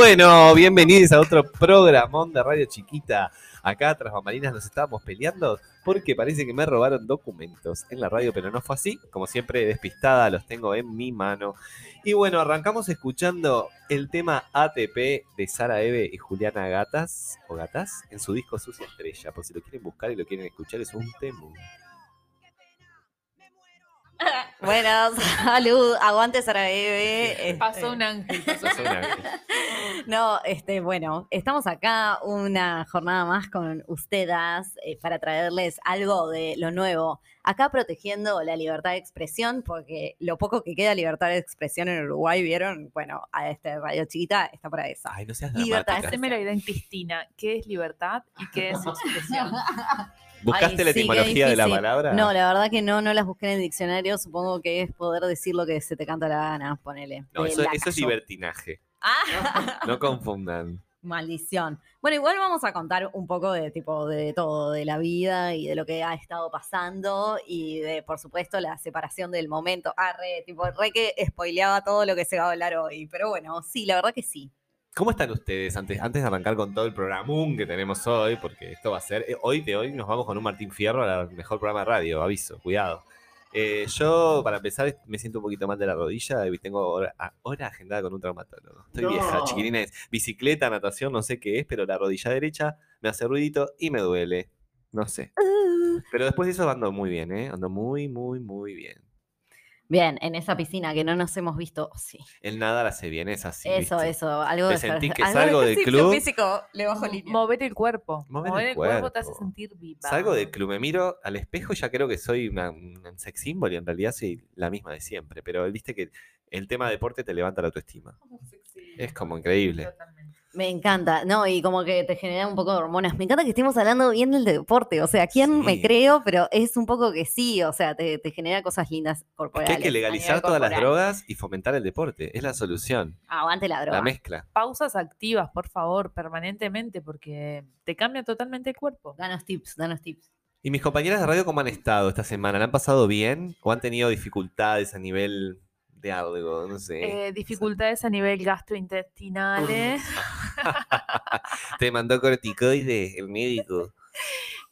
Bueno, bienvenidos a otro programón de Radio Chiquita. Acá tras bambalinas nos estábamos peleando porque parece que me robaron documentos en la radio, pero no fue así. Como siempre, despistada, los tengo en mi mano. Y bueno, arrancamos escuchando el tema ATP de Sara Eve y Juliana Gatas, o Gatas, en su disco Sucia Estrella. Por si lo quieren buscar y lo quieren escuchar, es un tema. Bueno, salud, aguante Sarajevo. este. Pasó un ángel. pasó un ángel. No, este, bueno, estamos acá una jornada más con ustedes eh, para traerles algo de lo nuevo. Acá protegiendo la libertad de expresión, porque lo poco que queda libertad de expresión en Uruguay, ¿vieron? Bueno, a este radio chiquita está para eso. Ay, no seas Libertad, dramática. Haceme la idea en Cristina. ¿Qué es libertad y qué es expresión? ¿Buscaste Ay, la sí, etimología de la palabra? No, la verdad que no, no las busqué en el diccionario. Supongo que es poder decir lo que se te canta la gana, ponele. No, eso, es libertinaje. Ah, No confundan. maldición. Bueno, igual vamos a contar un poco de tipo de todo, de la vida y de lo que ha estado pasando y de, por supuesto, la separación del momento. Ah, re, tipo, re que spoileaba todo lo que se va a hablar hoy. Pero bueno, sí, la verdad que sí. ¿Cómo están ustedes antes, antes de arrancar con todo el programón que tenemos hoy? Porque esto va a ser. eh, Hoy de hoy nos vamos con un Martín Fierro al mejor programa de radio, aviso, cuidado. Eh, yo, para empezar, me siento un poquito mal de la rodilla y tengo hora, a- hora agendada con un traumatólogo. Estoy No. vieja, chiquilines. Bicicleta, natación, no sé qué es, pero la rodilla derecha me hace ruidito y me duele. No sé. Pero después de eso ando muy bien, ¿eh? Ando muy, muy, muy bien. Bien, en esa piscina que no nos hemos visto, sí. El nadar hace bien, es así. eso, ¿viste? eso, algo ¿Te de sentís que algo salgo de del club? físico le bajo línea. Mover el cuerpo. Mover Mover, el el cuerpo. te hace sentir viva. Salgo del club, me miro al espejo y ya creo que soy una, un sex symbol y en realidad soy la misma de siempre. Pero viste que el tema deporte te levanta la autoestima. Es como increíble. Totalmente. Me encanta, no, y como que te genera un poco de hormonas. Me encanta que estemos hablando bien del deporte, o sea, ¿quién me Sí. creo? Pero es un poco que sí, o sea, te, te genera cosas lindas Es corporales. que hay que legalizar todas las drogas y fomentar el deporte. Es la solución. Aguante la droga. La mezcla. Pausas activas, por favor, permanentemente, porque te cambia totalmente el cuerpo. Danos tips, danos tips. ¿Y mis compañeras de radio cómo han estado esta semana? ¿La han pasado bien o han tenido dificultades a nivel de algo? No sé. Eh, dificultades a nivel gastrointestinales. Te mandó corticoide el médico.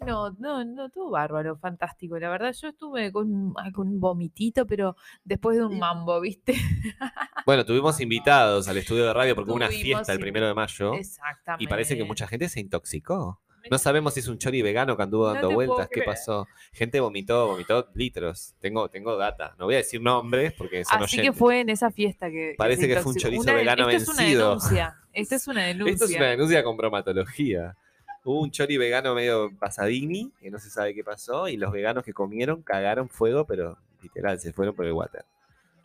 No, no, no, estuvo bárbaro, fantástico. La verdad, yo estuve con, con un vomitito, pero después de un mambo, ¿viste? Bueno, tuvimos invitados al estudio de radio porque hubo una fiesta el primero de mayo. Exactamente. Y parece que mucha gente se intoxicó. No sabemos si es un chori vegano que anduvo dando vueltas. ¿Qué pasó? Gente vomitó, vomitó litros. Tengo, tengo data. No voy a decir nombres porque son Así que oyentes. fue en esa fiesta que. Parece que fue un chorizo Una vegano esto vencido. Es una denuncia. Esta es una denuncia. Esto es una denuncia con bromatología. Hubo un chori vegano medio pasadini, que no se sabe qué pasó, y los veganos que comieron cagaron fuego, pero literal, se fueron por el water.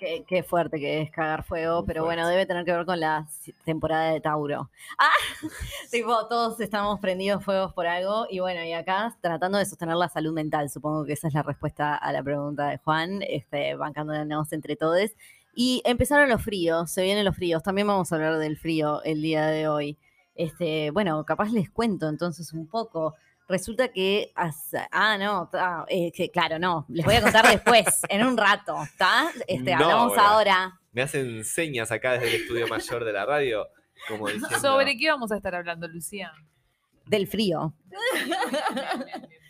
Qué, qué fuerte que es cagar fuego, Muy pero bueno, debe tener que ver con la temporada de Tauro. Ah, tipo, todos estamos prendidos fuegos por algo y bueno, y acá tratando de sostener la salud mental, supongo que esa es la respuesta a la pregunta de Juan, este, bancándonos entre todos. Y empezaron los fríos, se vienen los fríos, también vamos a hablar del frío el día de hoy. Este, bueno, capaz les cuento entonces un poco. Resulta que, ah, no, ta, eh, que claro, no, les voy a contar después, en un rato, ¿está? Este, No, hablamos bueno. ahora. Me hacen señas acá desde el estudio mayor de la radio, como diciendo... ¿Sobre qué vamos a estar hablando, Lucía? Del frío.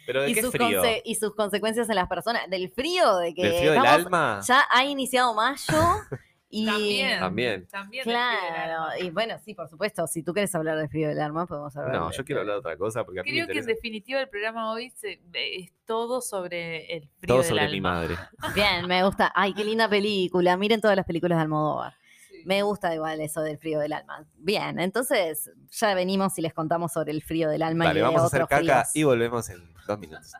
¿Pero de Y qué sus, frío? conse- y sus consecuencias en las personas. Del frío, de que ¿Del frío del alma? ya ha iniciado mayo y... También. También. Claro, alma. y bueno, sí, por supuesto, si tú quieres hablar del frío del alma, podemos hablar. No, de- yo quiero hablar de otra cosa porque a mí me Creo que en definitiva el programa hoy se- es todo sobre el frío todo del sobre mi alma. madre. Bien, me gusta. Ay, qué linda película. Miren todas las películas de Almodóvar. Sí. Me gusta igual eso del frío del alma. Bien, entonces ya venimos y les contamos sobre el frío del alma Dale, y de vamos a hacer otros caca fríos. y volvemos en dos minutos.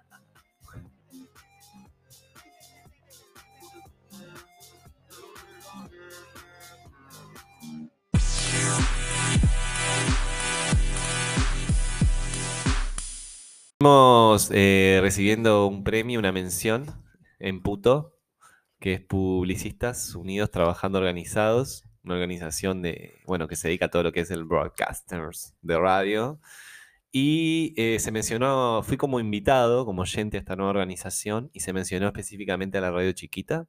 Estamos eh, recibiendo un premio, una mención en Puto, que es Publicistas Unidos Trabajando Organizados, una organización de, bueno, que se dedica a todo lo que es el broadcasters de radio. Y eh, se mencionó, fui como invitado, como oyente a esta nueva organización, y se mencionó específicamente a la radio chiquita.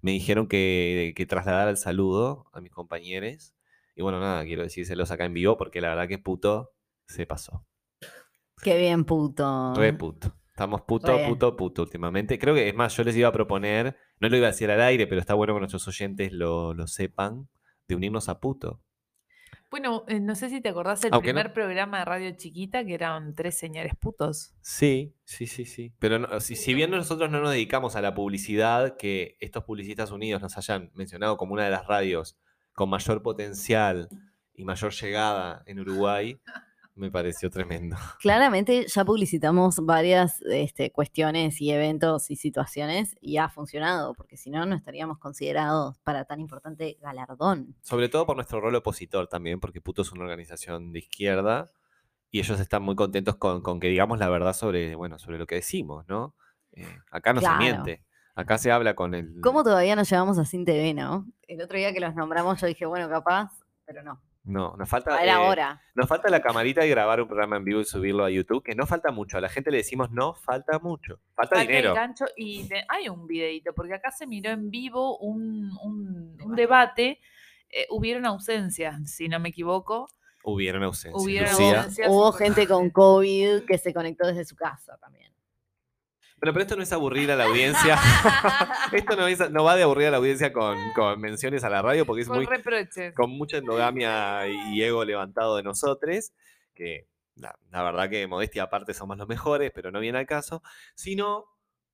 Me dijeron que, que trasladara el saludo a mis compañeros. Y bueno, nada, quiero decírselos acá en vivo porque la verdad que puto se pasó. Qué bien, puto. Re puto. Estamos puto, Re. puto, puto últimamente. Creo que, es más, yo les iba a proponer, no lo iba a decir al aire, pero está bueno que nuestros oyentes lo, lo sepan, de unirnos a puto. Bueno, eh, no sé si te acordás del Aunque no- primer programa de radio chiquita que eran tres señores putos. Sí, sí, sí, sí. Pero no- si, si bien nosotros no nos dedicamos a la publicidad, que estos publicistas unidos nos hayan mencionado como una de las radios con mayor potencial y mayor llegada en Uruguay, me pareció tremendo. Claramente ya publicitamos varias este, cuestiones y eventos y situaciones y ha funcionado, porque si no, no estaríamos considerados para tan importante galardón. Sobre todo por nuestro rol opositor también, porque Puto es una organización de izquierda y ellos están muy contentos con, con que digamos la verdad sobre, bueno, sobre lo que decimos, ¿no? Eh, acá no Claro. se miente. Acá se habla con el. ¿Cómo todavía nos llevamos a Sin TV, no? El otro día que los nombramos yo dije, bueno, capaz, pero no. No, nos falta. Era eh, hora. Nos falta la camarita y grabar un programa en vivo y subirlo a YouTube, que no falta mucho. A la gente le decimos no falta mucho. Falta Falta el dinero. gancho y de- hay un videito, porque acá se miró en vivo un, un- un debate. eh, hubieron ausencias, si no me equivoco. Hubieron ausencias. Hubieron ausencias. Hubo gente con COVID que se conectó desde su casa también. Bueno, pero esto no es aburrir a la audiencia. esto no, es- no va de aburrir a la audiencia con, con menciones a la radio, porque es Con muy reproches. con mucha endogamia y ego levantado de nosotros, que la, la verdad que modestia aparte somos los mejores, pero no viene al caso, sino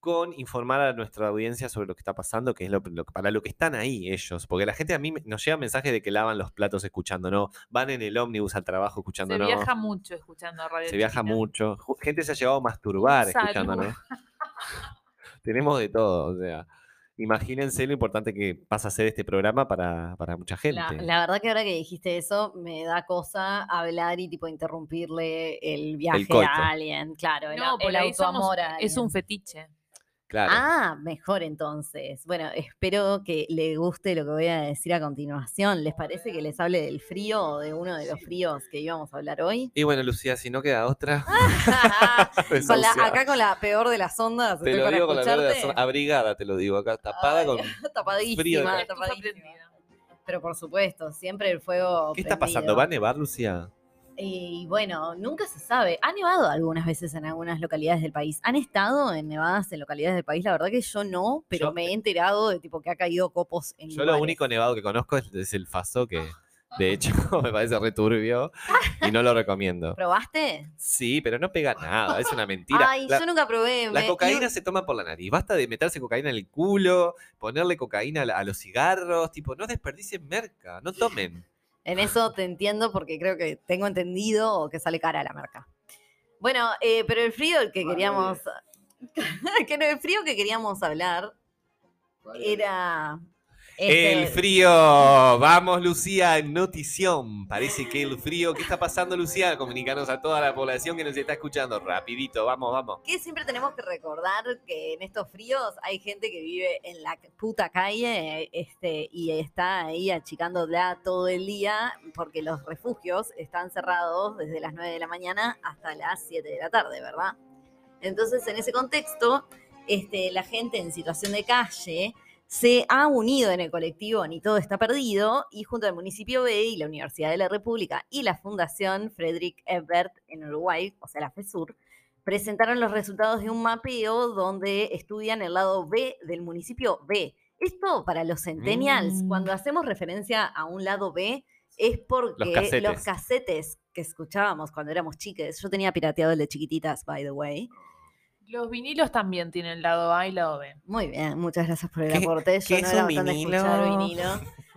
con informar a nuestra audiencia sobre lo que está pasando, que es lo, lo- para lo que están ahí ellos. Porque la gente a mí nos llega mensajes de que lavan los platos escuchando, ¿no? Van en el ómnibus al trabajo escuchando, Se viaja mucho escuchando radio. Se viaja mucho. Gente se ha llegado a masturbar escuchándonos. Tenemos de todo, o sea. Imagínense lo importante que pasa a ser este programa para, para mucha gente. La, la verdad que ahora que dijiste eso, me da cosa hablar y tipo interrumpirle el viaje coito. a alguien. Claro, el, No, por el somos- autoamor es un fetiche. Claro. Ah, mejor entonces. Bueno, espero que le guste lo que voy a decir a continuación. ¿Les parece que les hable del frío o de uno de los fríos que íbamos a hablar hoy? Y bueno, Lucía, si no queda otra. Con la- desahuciada. acá con la peor de las ondas. te estoy lo digo con la verdad, escucharte. son- abrigada, te lo digo acá, tapada Ay, con. tapadísima, frío de- tapadísima. Pero por supuesto, siempre el fuego. ¿Qué está pasando? ¿Va a nevar, Lucía? Y bueno, nunca se sabe. Ha nevado algunas veces en algunas localidades del país. ¿Han estado en nevadas en localidades del país? La verdad que yo no, pero Yo- me he enterado de tipo que ha caído copos en Yo lo único nevado que conozco es, es el Faso, que de hecho me parece re turbio y no lo recomiendo. ¿Probaste? Sí, pero no pega nada, es una mentira. Ay, la, yo nunca probé. la me- cocaína y- se toma por la nariz. Basta de meterse cocaína en el culo, ponerle cocaína a, a los cigarros. Tipo, no desperdicien merca, no tomen. En eso te entiendo porque creo que tengo entendido o que sale cara la marca. Bueno, eh, pero el frío el que queríamos. que el frío que queríamos hablar era. El este- frío, vamos Lucía, en notición. Parece que el frío, ¿qué está pasando Lucía? Comunicanos a toda la población que nos está escuchando. Rapidito, vamos, vamos. que siempre tenemos que recordar que en estos fríos hay gente que vive en la puta calle este, y está ahí achicándola todo el día porque los refugios están cerrados desde las 9 de la mañana hasta las 7 de la tarde, ¿verdad? Entonces, en ese contexto, este, la gente en situación de calle se ha unido en el colectivo Ni Todo Está Perdido y junto al municipio B y la Universidad de la República y la Fundación Frederick Ebert en Uruguay, o sea, la FESUR, presentaron los resultados de un mapeo donde estudian el lado B del municipio B. Esto para los centennials, Mm. cuando hacemos referencia a un lado B, es porque los casetes. casetes, que escuchábamos cuando éramos chiques, yo tenía pirateado el de chiquititas, by the way. Los vinilos también tienen lado A y lado B. Muy bien, muchas gracias por el ¿Qué- aporte. Yo qué no es era un bastante vinilo? escuchar vinilo.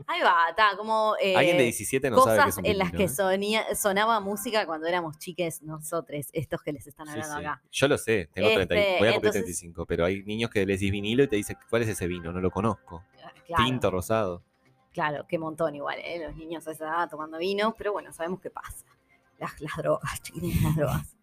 Ahí va, está, como eh, Alguien de 17 no sabe es cosas un en las vinilo, que ¿eh? sonía- sonaba música cuando éramos chiques nosotros, estos que les están Sí, hablando sí. acá. Yo lo sé, tengo 30, y- Este, voy a cumplir entonces- 35, pero hay niños que les decís vinilo y te dicen, ¿cuál es ese vino? No lo conozco. Claro. Tinto, rosado. Claro, qué montón igual, ¿eh? Los niños a esa edad tomando vino, pero bueno, sabemos qué pasa. Las, las drogas, chiquitines, las drogas.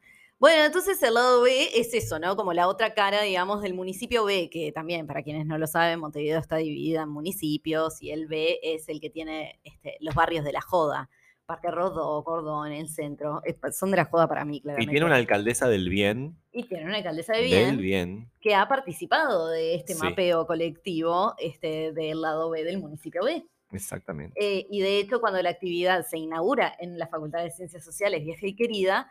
Bueno, entonces el lado B es eso, ¿no? Como la otra cara, digamos, del municipio B, que también, para quienes no lo saben, Montevideo está dividida en municipios y el B es el que tiene este, los barrios de la joda. Parque Rodó, Cordón, el centro, eh, son de la joda para mí, Y claramente. tiene una alcaldesa del bien, Y tiene una alcaldesa de del bien, bien. que ha participado de este Sí. mapeo colectivo este, del lado B del municipio B. Exactamente. Eh, y de hecho, cuando la actividad se inaugura en la Facultad de Ciencias Sociales, vieja y querida,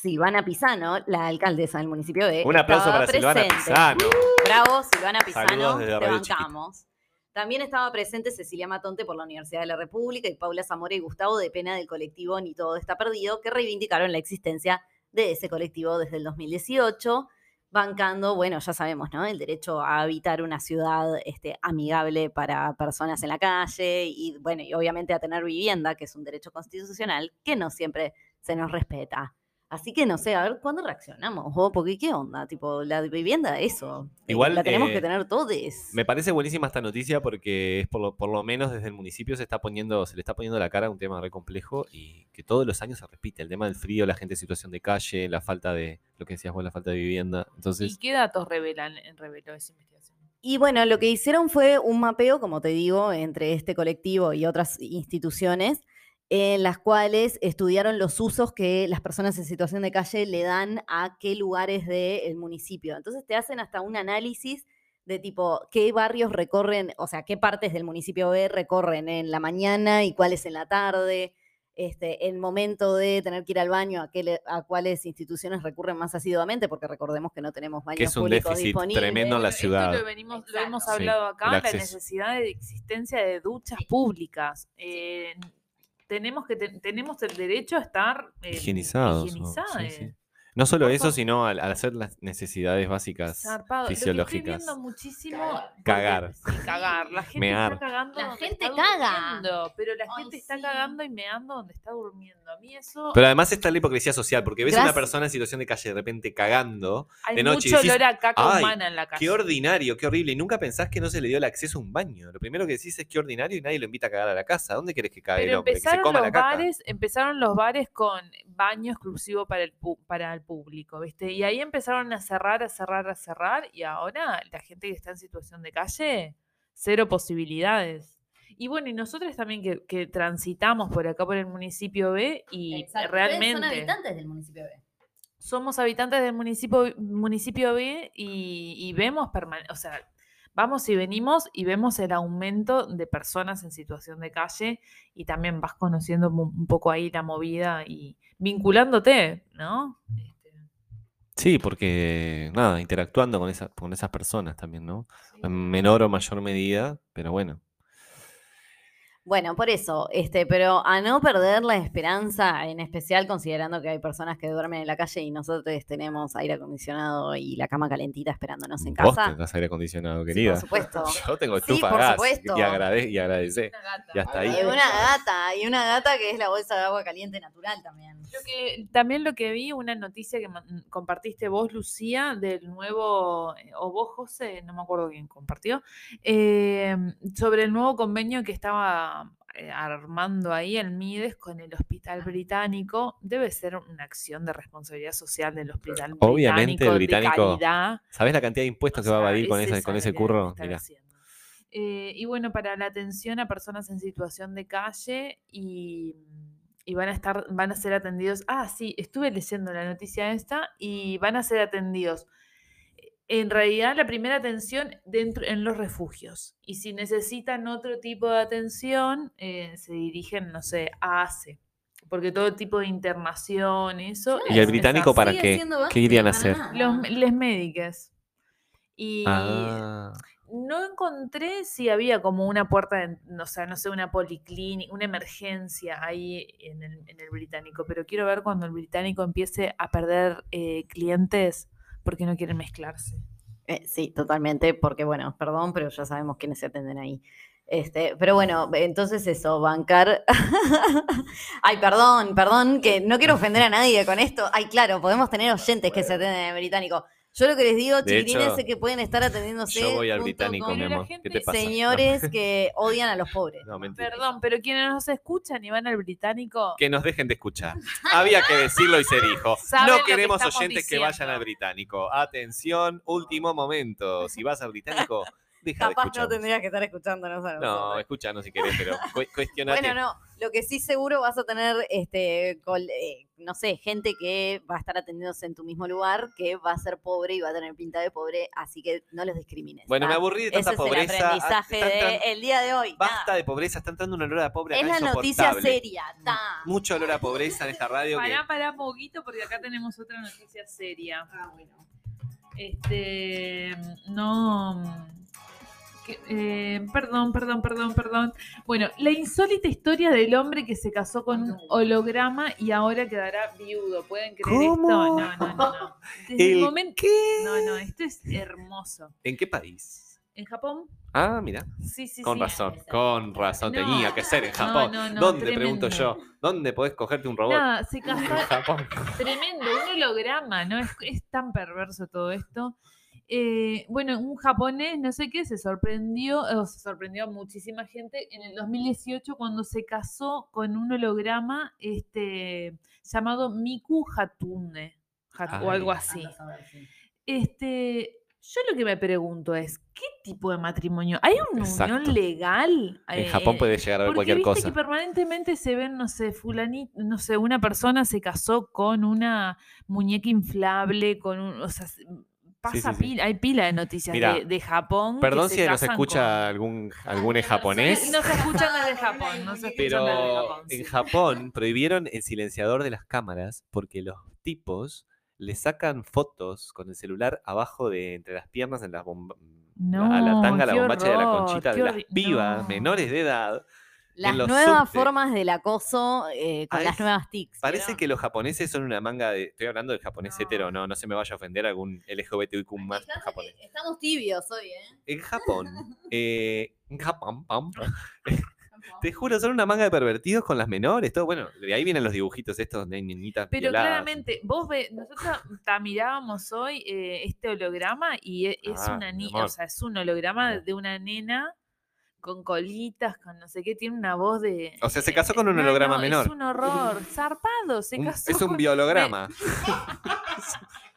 Silvana Pisano, la alcaldesa del municipio B, Un aplauso para Silvana. Pisano. Bravo, Silvana Pisano, te Chiquita. bancamos. También estaba presente Cecilia Matonte por la Universidad de la República y Paula Zamora y Gustavo de Pena del colectivo Ni Todo Está Perdido, que reivindicaron la existencia de ese colectivo desde el 2018, bancando, bueno, ya sabemos, ¿no? El derecho a habitar una ciudad este, amigable para personas en la calle y, bueno, y obviamente a tener vivienda, que es un derecho constitucional que no siempre se nos respeta. Así que no sé, a ver cuándo reaccionamos, vos? porque qué onda, tipo, la vivienda, eso. eh, Igual, la tenemos eh, que tener todos. Me parece buenísima esta noticia porque es por lo, por lo menos desde el municipio se está poniendo, se le está poniendo la cara a un tema re complejo y que todos los años se repite. El tema del frío, la gente en situación de calle, la falta de, lo que decías vos, la falta de vivienda. Entonces, ¿Y qué datos revelan, reveló esa investigación? Y bueno, lo que hicieron fue un mapeo, como te digo, entre este colectivo y otras instituciones, en las cuales estudiaron los usos que las personas en situación de calle le dan a qué lugares del municipio. Entonces te hacen hasta un análisis de tipo qué barrios recorren, o sea, qué partes del municipio B recorren en la mañana y cuáles en la tarde. Este, el momento de tener que ir al baño, a, qué le- a cuáles instituciones recurren más asiduamente, porque recordemos que no tenemos baños que es un públicos déficit disponibles. tremendo en la ciudad. Esto lo, venimos, lo hemos. Sí, hablado acá, la necesidad de existencia de duchas públicas. Eh, tenemos, que te- tenemos el derecho a estar eh, Higienizados. o- sí, higienizados. sí. No solo Por eso, favor. sino al, al hacer las necesidades básicas Zarpado. Lo que estoy fisiológicas. viendo muchísimo. porque- Cagar. sí, cagar. La gente Mear. está cagando. La gente está caga. durmiendo, Pero la Ay, gente está sí. cagando y meando donde está durmiendo. A mí eso. Pero además está la hipocresía social, porque ves a una persona en situación de calle de repente cagando. hay de noche y mucho decís, olor a caca "Ay, humana en la calle. Qué ordinario, qué horrible. Y nunca pensás que no se le dio el acceso a un baño. Lo primero que decís es qué ordinario y nadie lo invita a cagar a la casa. ¿Dónde querés que cague el Pero hombre? Que se empezaron coma los la caca. bares, empezaron los bares con baño exclusivo para el pu- para el público, ¿viste? Y ahí empezaron a cerrar, a cerrar, a cerrar, y ahora la gente que está en situación de calle, cero posibilidades. Y bueno, y nosotros también que, que transitamos por acá por el municipio B y realmente son habitantes del municipio B. somos habitantes del municipio, municipio B y, y vemos, o sea, vamos y venimos y vemos el aumento de personas en situación de calle y también vas conociendo un poco ahí la movida y vinculándote, ¿no? Este, Sí, porque nada, interactuando con, esa- con esas personas también, ¿no? sí. En menor o mayor medida, pero bueno. Bueno, por eso, este, pero a no perder la esperanza, en especial considerando que hay personas que duermen en la calle y nosotros tenemos aire acondicionado y la cama calentita esperándonos en Vos casa. tendrás aire acondicionado, Sí, querida. por supuesto. Yo tengo Sí, estufa por gas supuesto. y, agrade y gata. Ya está ahí. Y una gata, y una gata que es la bolsa de agua caliente natural también. Lo que, también lo que vi, una noticia que compartiste vos, Lucía, del nuevo, o vos, José, no me acuerdo quién compartió, eh, sobre el nuevo convenio que estaba armando ahí el MIDES con el Hospital Británico. Debe ser una acción de responsabilidad social del Hospital Obviamente, el Británico, británico- de calidad. ¿Sabés la cantidad de impuestos O que va a evadir con, ese ese, con ese curro? Mirá. Eh, y bueno, para la atención a personas en situación de calle y, y van a estar, van a ser atendidos. Ah, sí, estuve leyendo la noticia esta y van a ser atendidos. En realidad, la primera atención dentro en los refugios. Y si necesitan otro tipo de atención, eh, se dirigen, no sé, a ACE. Porque todo tipo de internación, eso. ¿Y el es- británico para qué? ¿Qué irían a hacer? Los, les médicas. Y Ah, no encontré si había como una puerta, de, o sea, no sé, una policlínica, una emergencia ahí en el, en el británico, pero quiero ver cuando el británico empiece a perder eh, clientes porque no quieren mezclarse. Eh, sí, totalmente, porque bueno, perdón, pero ya sabemos quiénes se atenden ahí. Este, pero bueno, entonces eso, bancar. Ay, perdón, perdón, que no quiero ofender a nadie con esto. Ay, claro, podemos tener oyentes que se atienden en el británico. Yo lo que les digo, De chiquilines, hecho, es que pueden estar atendiéndose. yo voy al británico, mi amor. ¿Qué te pasa? No. Señores que odian a los pobres. No, mentira. Perdón, pero quienes nos escuchan y van al británico, Que nos dejen de escuchar. Había que decirlo y se dijo. No que queremos oyentes que vayan al británico. Atención, último momento. Si vas al británico, deja de Capaz no tendrías que estar escuchándonos a No, escúchanos si querés, pero cu- cuestionate. Bueno, no. Lo que sí seguro vas a tener, este, col- eh, no sé, gente que va a estar atendiéndose en tu mismo lugar, que va a ser pobre y va a tener pinta de pobre, así que no los discrimines. Bueno, me ¿tá? aburrí de Ese tanta es el pobreza. Ah, aprendizaje están tran- del día de hoy. Basta nada. de pobreza, está entrando un olor a pobre Es acá la noticia seria. ta. Mucho olor a pobreza en esta radio que Pará, pará, poquito, porque acá tenemos otra noticia seria. Ah, Este. No. Eh, perdón, perdón, perdón, perdón. Bueno, la insólita historia del hombre que se casó con un holograma y ahora quedará viudo. ¿Pueden creer ¿Cómo? esto? No, no, no. no. Desde el, ¿El momento. qué? No, no, esto es hermoso. ¿En qué país? ¿En Japón? Ah, mira, Sí, sí, con sí. razón, con razón, No. tenía que ser en Japón. no, no, ¿Dónde, pregunto tremendo. yo? ¿Dónde podés cogerte un robot? Nada, se casó. En Japón. Tremendo, un holograma, ¿no? Es, es tan perverso todo esto. Eh, bueno, un japonés, no sé qué, se sorprendió, o se sorprendió a muchísima gente en el 2018 cuando se casó con un holograma este, llamado Miku Hatune, Hat- o Ay. algo así. Este, yo lo que me pregunto es, ¿qué tipo de matrimonio? ¿Hay una Exacto. unión legal? En eh, Japón puede llegar a haber cualquier viste cosa. que permanentemente se ven, no sé, fulanito, no sé, una persona se casó con una muñeca inflable, con un, o sea, se- pasa sí, sí. pila, hay pila de noticias Mira, de, de Japón. que Perdón se si nos escucha con- algún, algún es japonés, No se escuchan desde Japón, no se pero desde Japón. en. Japón prohibieron el silenciador de las cámaras porque los tipos le sacan fotos con el celular abajo de entre las piernas en las bomba- a la tanga, a la bombacha de la horror, conchita de las pibas no. menores de edad. Las nuevas formas del acoso eh, con Ah, las es- nuevas TICs. Parece que los japoneses son una manga de. Estoy hablando del japonés No. hetero, no, no se me vaya a ofender algún LGBTQ más Estamos- japonés. Estamos tibios hoy, ¿eh? En Japón, eh, en Japón, pam, te juro, son una manga de pervertidos con las menores, todo. Bueno, de ahí vienen los dibujitos estos hay niñitas Pero violadas. claramente, vos ves, nosotros mirábamos hoy eh, este holograma y e- es Ah, una niña, o sea, es un holograma de una nena con colitas, con no sé qué, tiene una voz de. O sea, se casó con un no, holograma no, menor. Es un horror, zarpado, se Un- casó. es un con- biolograma.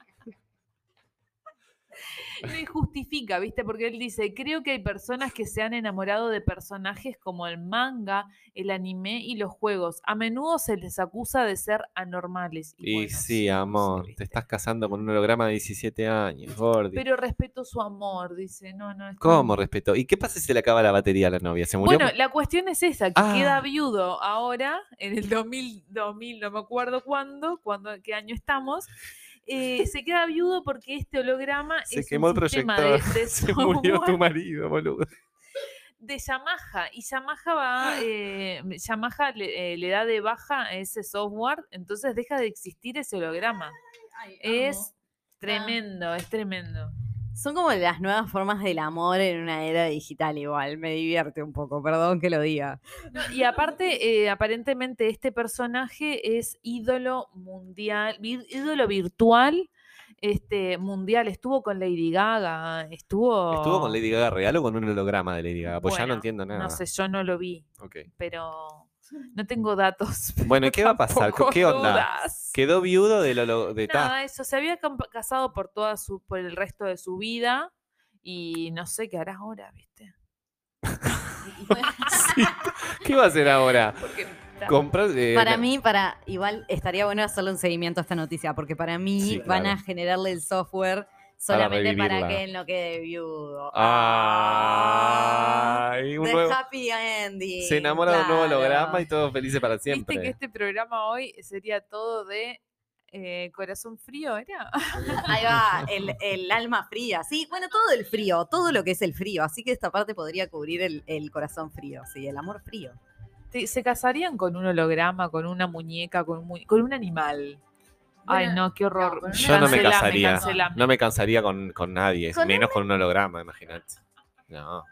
No injustifica, ¿viste? Porque él dice, creo que hay personas que se han enamorado de personajes como el manga, el anime y los juegos. A menudo se les acusa de ser anormales. Y bueno, sí, amor, te estás casando con un holograma de 17 años, Gordi. Pero respeto su amor, dice. No, no. ¿Cómo respeto? ¿Y qué pasa si se le acaba la batería a la novia? ¿Se murió? Bueno, la cuestión es esa, que queda Ah. viudo ahora, en el 2000, 2000 no me acuerdo cuándo, cuándo qué año estamos, eh, se queda viudo porque este holograma se es quemó un el sistema de, de se murió tu software marido, boludo. de Yamaha y Yamaha va, eh, Yamaha le, eh, le da de baja a ese software, entonces deja de existir ese holograma. Es tremendo, es tremendo. Son como las nuevas formas del amor en una era digital igual. Me divierte un poco, perdón que lo diga. No, y aparte, eh, aparentemente este personaje es ídolo mundial, ídolo virtual, este mundial. Estuvo con Lady Gaga, estuvo. ¿Estuvo con Lady Gaga real o con un holograma de Lady Gaga? Pues ya no entiendo nada. No sé, yo no lo vi, Ok. pero no tengo datos. Bueno, ¿y qué va a pasar? ¿Qué onda? dudas. Quedó viudo del holo- de ta- Nada, eso. Se había casado por toda su, por el resto de su vida. Y no sé qué hará ahora, ¿viste? Sí. ¿Qué va a hacer ahora? Porque Comprar. eh, Para mí, para igual estaría bueno hacerle un seguimiento a esta noticia, porque para mí Sí, van a generarle el software solamente para, que él no quede viudo. Ay, un nuevo- happy ending. se enamora de un nuevo holograma y todos felices para siempre. Viste que este programa hoy sería todo de eh, corazón frío, ¿era? Ahí va, el, el alma fría. Sí, bueno, todo el frío, todo lo que es el frío. Así que esta parte podría cubrir el, el corazón frío, sí, el amor frío. ¿Se casarían con un holograma, con una muñeca, con un, mu- con un animal? Ay, Bueno, no, qué horror. una- Yo no me casaría. cancelame. No me cansaría con, con nadie, Con menos con un holograma, imagínate. No.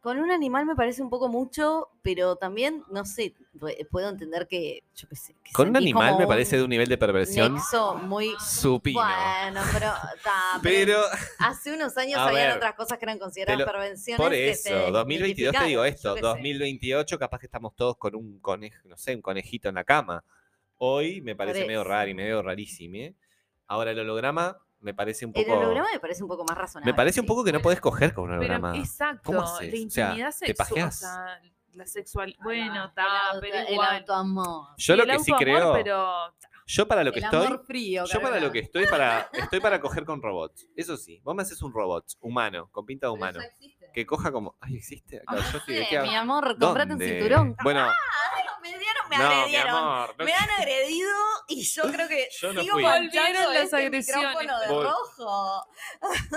Con un animal me parece un poco mucho, pero también, no sé, pu- puedo entender que, yo qué sé. que Con un animal me parece de un nivel de perversión nexo muy... supino. Bueno, pero, ta, pero Pero hace unos años A habían ver, otras cosas que eran consideradas lo- perversiones. por eso, se 2022 te digo esto, yo qué sé. 2028 capaz que estamos todos con un conejo, no sé, un conejito en la cama. Hoy me parece medio raro y medio rarísimo. ¿eh? Ahora el holograma me parece un El poco... holograma me parece un poco más razonable. Me parece un poco que no Bueno, podés coger con un Pero holograma. exacto, ¿Cómo haces? la O sea, intimidad ¿te sexual, o sea, la sexual. Bueno, El está, pero el igual. autoamor. Yo lo el que sí creo, Pero yo para lo que el estoy, amor frío. yo para lo que estoy para estoy para coger con robots. Eso sí, vos me haces un robot humano, con pinta de humano, eso. Que coja como, ay, existe acá, yo estoy de mi amor, comprate un ¿Dónde? cinturón. Bueno, Me dieron, me no, mi agredieron. amor, no Me han agredido y yo creo que Yo no sigo fui. manchando Volvieron las este agresiones. micrófono de Vol- rojo.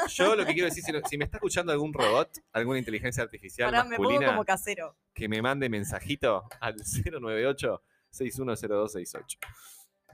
Yo lo que quiero decir, si, no- si me está escuchando algún robot, alguna inteligencia artificial Pará, me pongo masculina, como casero. que me mande mensajito al 098-610268.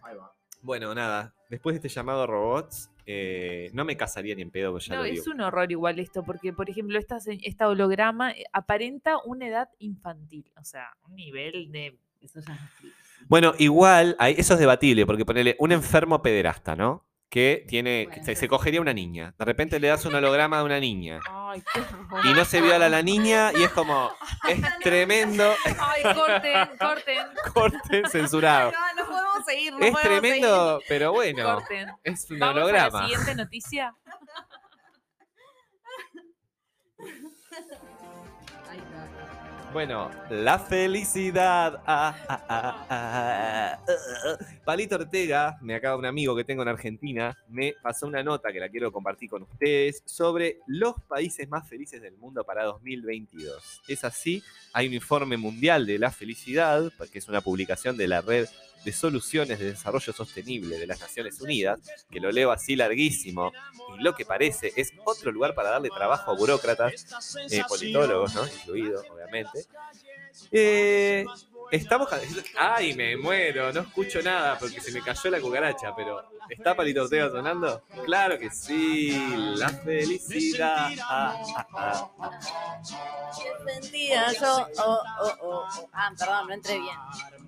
Ahí va. Bueno, nada, después de este llamado a robots, eh, no me casaría ni en pedo, pues ya no, lo digo. es un horror igual esto, porque, por ejemplo, esta, esta holograma eh, aparenta una edad infantil, o sea, un nivel de... Eso ya es Bueno, igual, eso es debatible, porque ponele un enfermo pederasta, ¿no? Que tiene, Bueno, se, se cogería una niña. De repente le das un holograma de una niña. Ay, qué. Y no se viola a la niña y es como, es tremendo, Ay, corten, corten, corte censurado. No, no podemos seguir. No Es podemos tremendo, pero bueno, corten. es un Vamos a la holograma. siguiente noticia. Bueno, la felicidad. Ah, ah, ah. Palito Ortega, me acaba un amigo que tengo en Argentina, me pasó una nota que la quiero compartir con ustedes sobre los países más felices del mundo para 2022. Es así, hay un informe mundial de la felicidad, que es una publicación de la red de soluciones de desarrollo sostenible de las Naciones Unidas, que lo leo así larguísimo, y lo que parece es otro lugar para darle trabajo a burócratas eh, politólogos, ¿no? Incluido, obviamente. Eh, estamos. Ay, me muero, no escucho nada porque se me cayó la cucaracha, pero ¿está Palito Ortega sonando? Claro que sí, la felicidad. Ah, ah, ah, ah. ¿Qué sentía yo? Oh, oh, oh. Ah, perdón, no entré bien.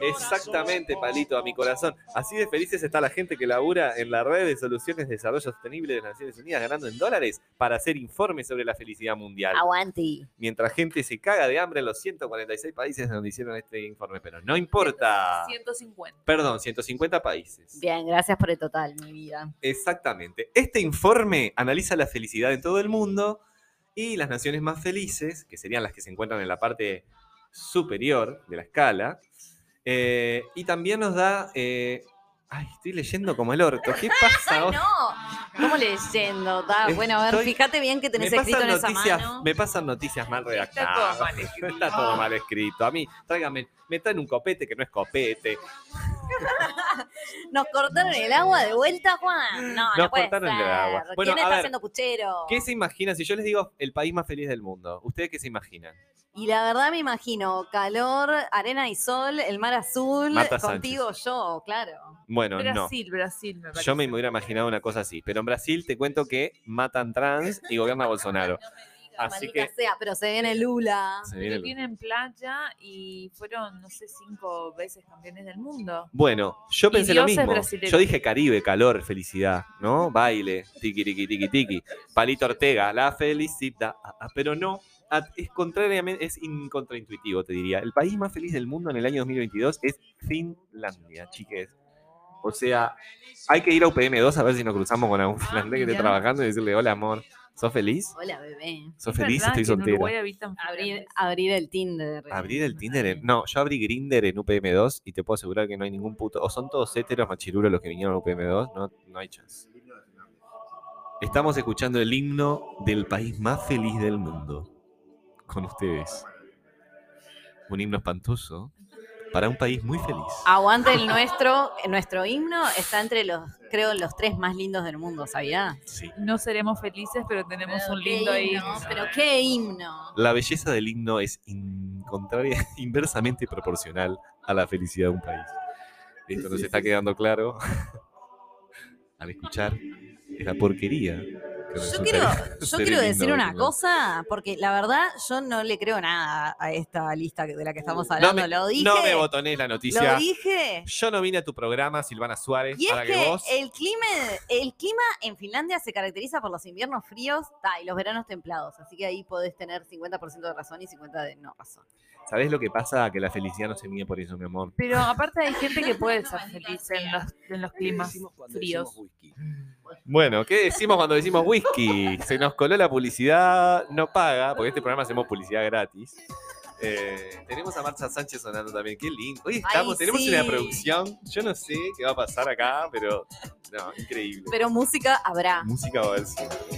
Exactamente, Palito, a mi corazón. Así de felices está la gente que labura en la red de soluciones de desarrollo sostenible de las Naciones Unidas ganando en dólares para hacer informes sobre la felicidad mundial. Aguanti. Mientras gente se caga de hambre en los 146 países donde hicieron este informe, pero no importa. 150. Perdón, 150 países. Bien, gracias por el total, mi vida. Exactamente. Este informe analiza la felicidad en todo el mundo y las naciones más felices, que serían las que se encuentran en la parte superior de la escala, eh, y también nos da... eh, ay, estoy leyendo como el orto. ¿Qué pasa hoy? No, ¿cómo leyendo? Da, bueno, a ver, Estoy- fíjate bien que tenés escrito en esa noticias, mano. me pasan noticias mal Está redactadas. todo mal escrito. Está todo mal escrito. A mí, tráigame, me traen un copete que no es copete. ¿Nos cortaron el agua de vuelta, Juan? No, Nos no puede cortaron el ser. agua. Bueno, ¿Quién a está ver, haciendo puchero? ¿Qué se imaginan? Si yo les digo el país más feliz del mundo, ¿ustedes qué se imaginan? Y la verdad me imagino calor, arena y sol, el mar azul, Marta contigo yo, claro. Bueno, no. Brasil, Brasil, me parece. Yo me hubiera imaginado una cosa así. Pero en Brasil te cuento que matan trans y gobierna Bolsonaro. Así que sea, pero se viene Lula. se viene tienen playa y fueron, no sé, cinco veces campeones del mundo. Bueno, yo pensé lo mismo. Yo dije Caribe, calor, felicidad, ¿no? Baile, tiki tiki tiki tiki. Palito Ortega, la felicidad. Ah, ah, Pero no, ah, es contrariamente, es in- contraintuitivo, te diría. El país más feliz del mundo en el año 2022 es Finlandia, chiques. O sea, hay que ir a UPM2 a ver si nos cruzamos con algún finlandés que esté trabajando y decirle, hola amor, ¿sos feliz? Hola, bebé. ¿Sos Es feliz? Estoy soltera. Abrir, abrir el Tinder. Abrir el Tinder en- No, yo abrí Grinder en UPM2 y te puedo asegurar que no hay ningún puto. O son todos héteros machirulos los que vinieron a UPM2, no, no hay chance. Estamos escuchando el himno del país más feliz del mundo. Con ustedes. Un himno espantoso para un país muy feliz. Aguante el nuestro, nuestro himno está entre los, creo, los tres más lindos del mundo, ¿sabía? Sí. No seremos felices, pero tenemos Pero un lindo ahí. himno, Pero qué himno. La belleza del himno es in- contraria, inversamente proporcional a la felicidad de un país. Esto nos está quedando claro al escuchar esta porquería. Yo quiero, yo quiero decir una cosa, porque la verdad yo no le creo nada a esta lista de la que estamos No hablando. me, lo dije. no me botones la lo noticia. dije. Yo no vine a tu programa, Silvana Suárez, Y es para que, que vos. el clima, el clima en Finlandia se caracteriza por los inviernos fríos ta, y los veranos templados. Así que ahí podés tener 50% de razón y 50% de no razón. ¿Sabés lo que pasa? Que la felicidad no se mide por eso, mi amor. Pero aparte hay gente que puede ser feliz en los, en los climas fríos. Bueno, ¿qué decimos cuando decimos whisky? Se nos coló la publicidad, no paga, porque este programa hacemos publicidad gratis. Eh, tenemos a Marta Sánchez sonando también, qué lindo. Hoy estamos, Ay, tenemos sí. una producción, yo no sé qué va a pasar acá, pero no, increíble. Pero música habrá. Música va a haber.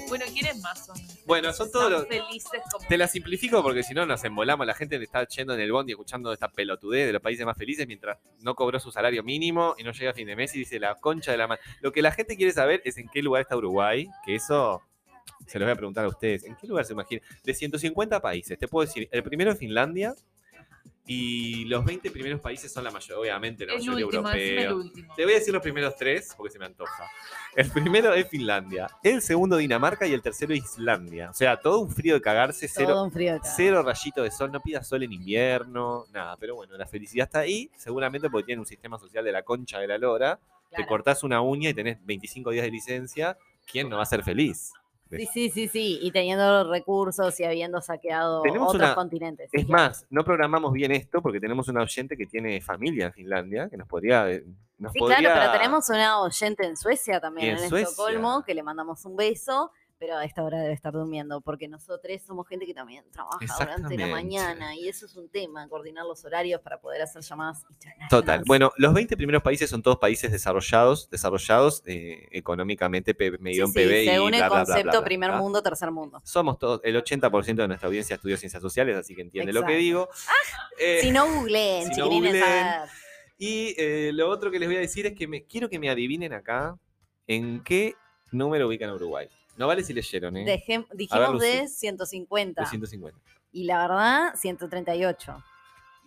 Bueno, ¿quiénes más son? Bueno, son todos los- felices como... Te la simplifico porque si no nos embolamos. La gente está yendo en el bondi escuchando esta pelotudez de los países más felices mientras no cobró su salario mínimo y no llega a fin de mes y dice la concha de la mano. Lo que la gente quiere saber es en qué lugar está Uruguay, que eso se los voy a preguntar a ustedes. ¿En qué lugar se imagina? De 150 países, te puedo decir, el primero es Finlandia y los 20 primeros países son la mayoría, obviamente, la el mayoría último, el. Te voy a decir los primeros tres porque se me antoja. El primero es Finlandia, el segundo Dinamarca y el tercero Islandia. O sea, todo un frío de cagarse, cero, un frío de. Cero rayito de sol, no pidas sol en invierno, nada. Pero bueno, la felicidad está ahí, seguramente porque tienen un sistema social de la concha de la lora. Te cortás una uña y tenés 25 días de licencia. ¿Quién no va a ser feliz? Sí, sí, sí, sí. Y teniendo los recursos y habiendo saqueado Tenemos otros una- continentes. Es Sí, más, no programamos bien esto porque tenemos una oyente que tiene familia en Finlandia, que nos podría... eh, Nos Sí, podría... claro, pero tenemos una oyente en Suecia también, en en, Suecia. Estocolmo, que le mandamos un beso, pero a esta hora debe estar durmiendo, porque nosotros somos gente que también trabaja durante la mañana, y eso es un tema, coordinar los horarios para poder hacer llamadas internacionales. Total. Bueno, los 20 primeros países son todos países desarrollados, desarrollados eh, económicamente, P- Sí, en sí, PB y según bla, el concepto bla, bla, primer mundo, tercer mundo. Somos todos, el 80% de nuestra audiencia estudia ciencias sociales, así que entiende lo que digo. Eh, Si no googleen, si no chiquilines, googleen, a ver. Y eh, lo otro que les voy a decir es que me, quiero que me adivinen acá en qué número ubican a Uruguay. No vale si leyeron, ¿eh? Dejem- dijimos Lucy. de 150, 250. y la verdad, 138.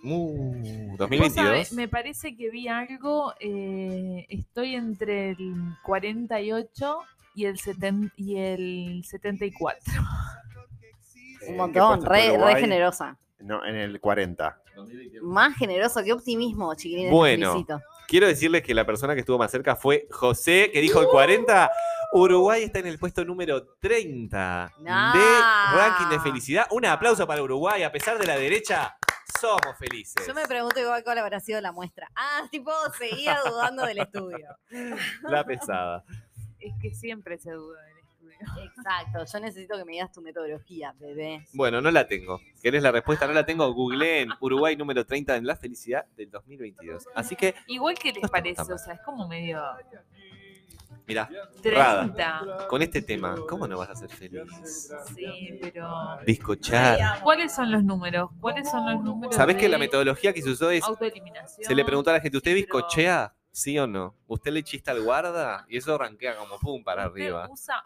Uh, Vos 2022. sabés, me parece que vi algo, eh, estoy entre el 48 y el, seten- y el 74. Un Eh, ¿qué montón, re, re generosa. No, en el 40. Más generoso, qué optimismo, chiquilines. Bueno. felicito. Quiero decirles que la persona que estuvo más cerca fue José, que dijo el 40. Uruguay está en el puesto número 30 de ranking de felicidad. Un aplauso para Uruguay. A pesar de la derecha, somos felices. Yo me pregunto igual cuál habrá sido la muestra. Ah, tipo, seguía dudando del estudio. La pesada. Es que siempre se duda estudio. Exacto, yo necesito que me digas tu metodología, bebé. Bueno, no la tengo. ¿Querés la respuesta? No la tengo. Googleé en Uruguay número 30 en la felicidad del 2022. Así que, Igual que les No parece, o sea, es como medio mirá, 30. con este tema, ¿cómo no vas a ser feliz? Sí, pero. Discochar. ¿Cuáles son los números? ¿Cuáles son los números? ¿Sabés que la de metodología que se usó es, Autoeliminación. se le preguntó a la gente, ¿usted Sí, pero bizcochea? ¿Sí o no? ¿Usted le chista al guarda? Y eso rankea como pum para usted arriba. usa.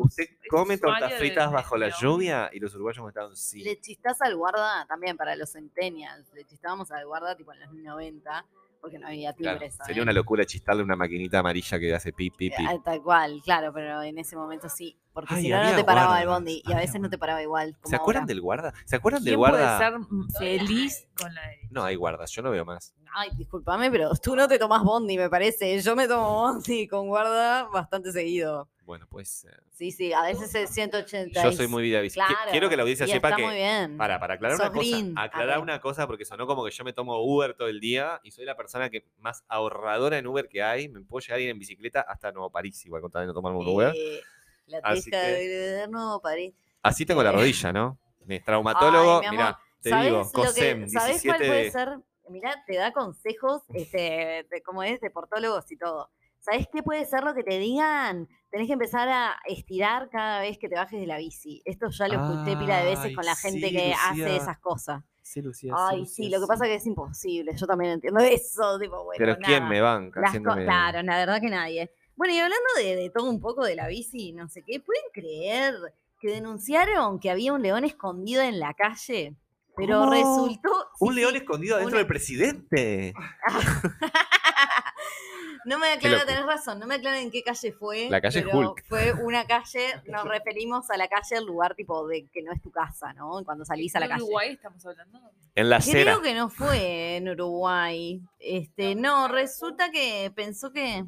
¿Usted come tortas fritas bajo la lluvia? Y los uruguayos contestaron sí. Le chistás al guarda también para los centennials. Le chistábamos al guarda tipo en los 90, porque no había Claro, timbres. sería una locura chistarle una maquinita amarilla que hace pi, pi, pi. Ah, Tal cual, claro, pero en ese momento sí. Porque Ay, si no, no te paraba el bondi. Y a veces no te paraba igual. como ¿Se acuerdan ahora. del guarda? ¿Se acuerdan del ¿Quién guarda? puede ser feliz con la de- No hay guardas, yo no veo más. Ay, discúlpame, pero tú no te tomás bondi, me parece. Yo me tomo bondi con guarda bastante seguido. Bueno, pues Sí, sí, a veces es 180. yo soy muy vida Claro, Quiero que la audiencia y sepa está que muy bien. Para, para aclarar Sos una cosa, green. aclarar Arre. una cosa porque sonó como que yo me tomo Uber todo el día y soy la persona que más ahorradora en Uber que hay. Me puedo llegar a ir en bicicleta hasta Nuevo París, igual con tal de no tomarme un Uber. Eh, la teja que- de nuevo París. Así tengo la rodilla, ¿no? Mi traumatólogo, Ay, mi amor, mirá, te ¿Sabés digo, que- COSEM, ¿Sabés 17 cuál puede de... ser? Mirá, te da consejos este, de cómo es, de portólogos y todo. ¿Sabés qué puede ser lo que te digan? Tenés que empezar a estirar cada vez que te bajes de la bici. Esto ya lo escuché pila de veces con la gente sí, que Lucía. hace esas cosas. Sí, Lucía, Ay, sí, lo que pasa es que es imposible. Yo también entiendo eso. Tipo, bueno, Pero ¿quién me banca? Las co- haciéndome- Claro, la verdad que nadie. Bueno, y hablando de, de todo un poco de la bici, no sé qué, ¿pueden creer que denunciaron que había un león escondido en la calle? Pero ¿Cómo? resultó. Un sí, león sí, escondido adentro una- del presidente. no me aclara, tenés razón, no me aclara en qué calle fue. La calle pero Hulk. Fue una calle, nos referimos a la calle, el lugar tipo de que no es tu casa, ¿no? Cuando salís a la ¿De calle. Uruguay estamos hablando? En la acera. Creo que no fue en Uruguay. Este, no, resulta que pensó que.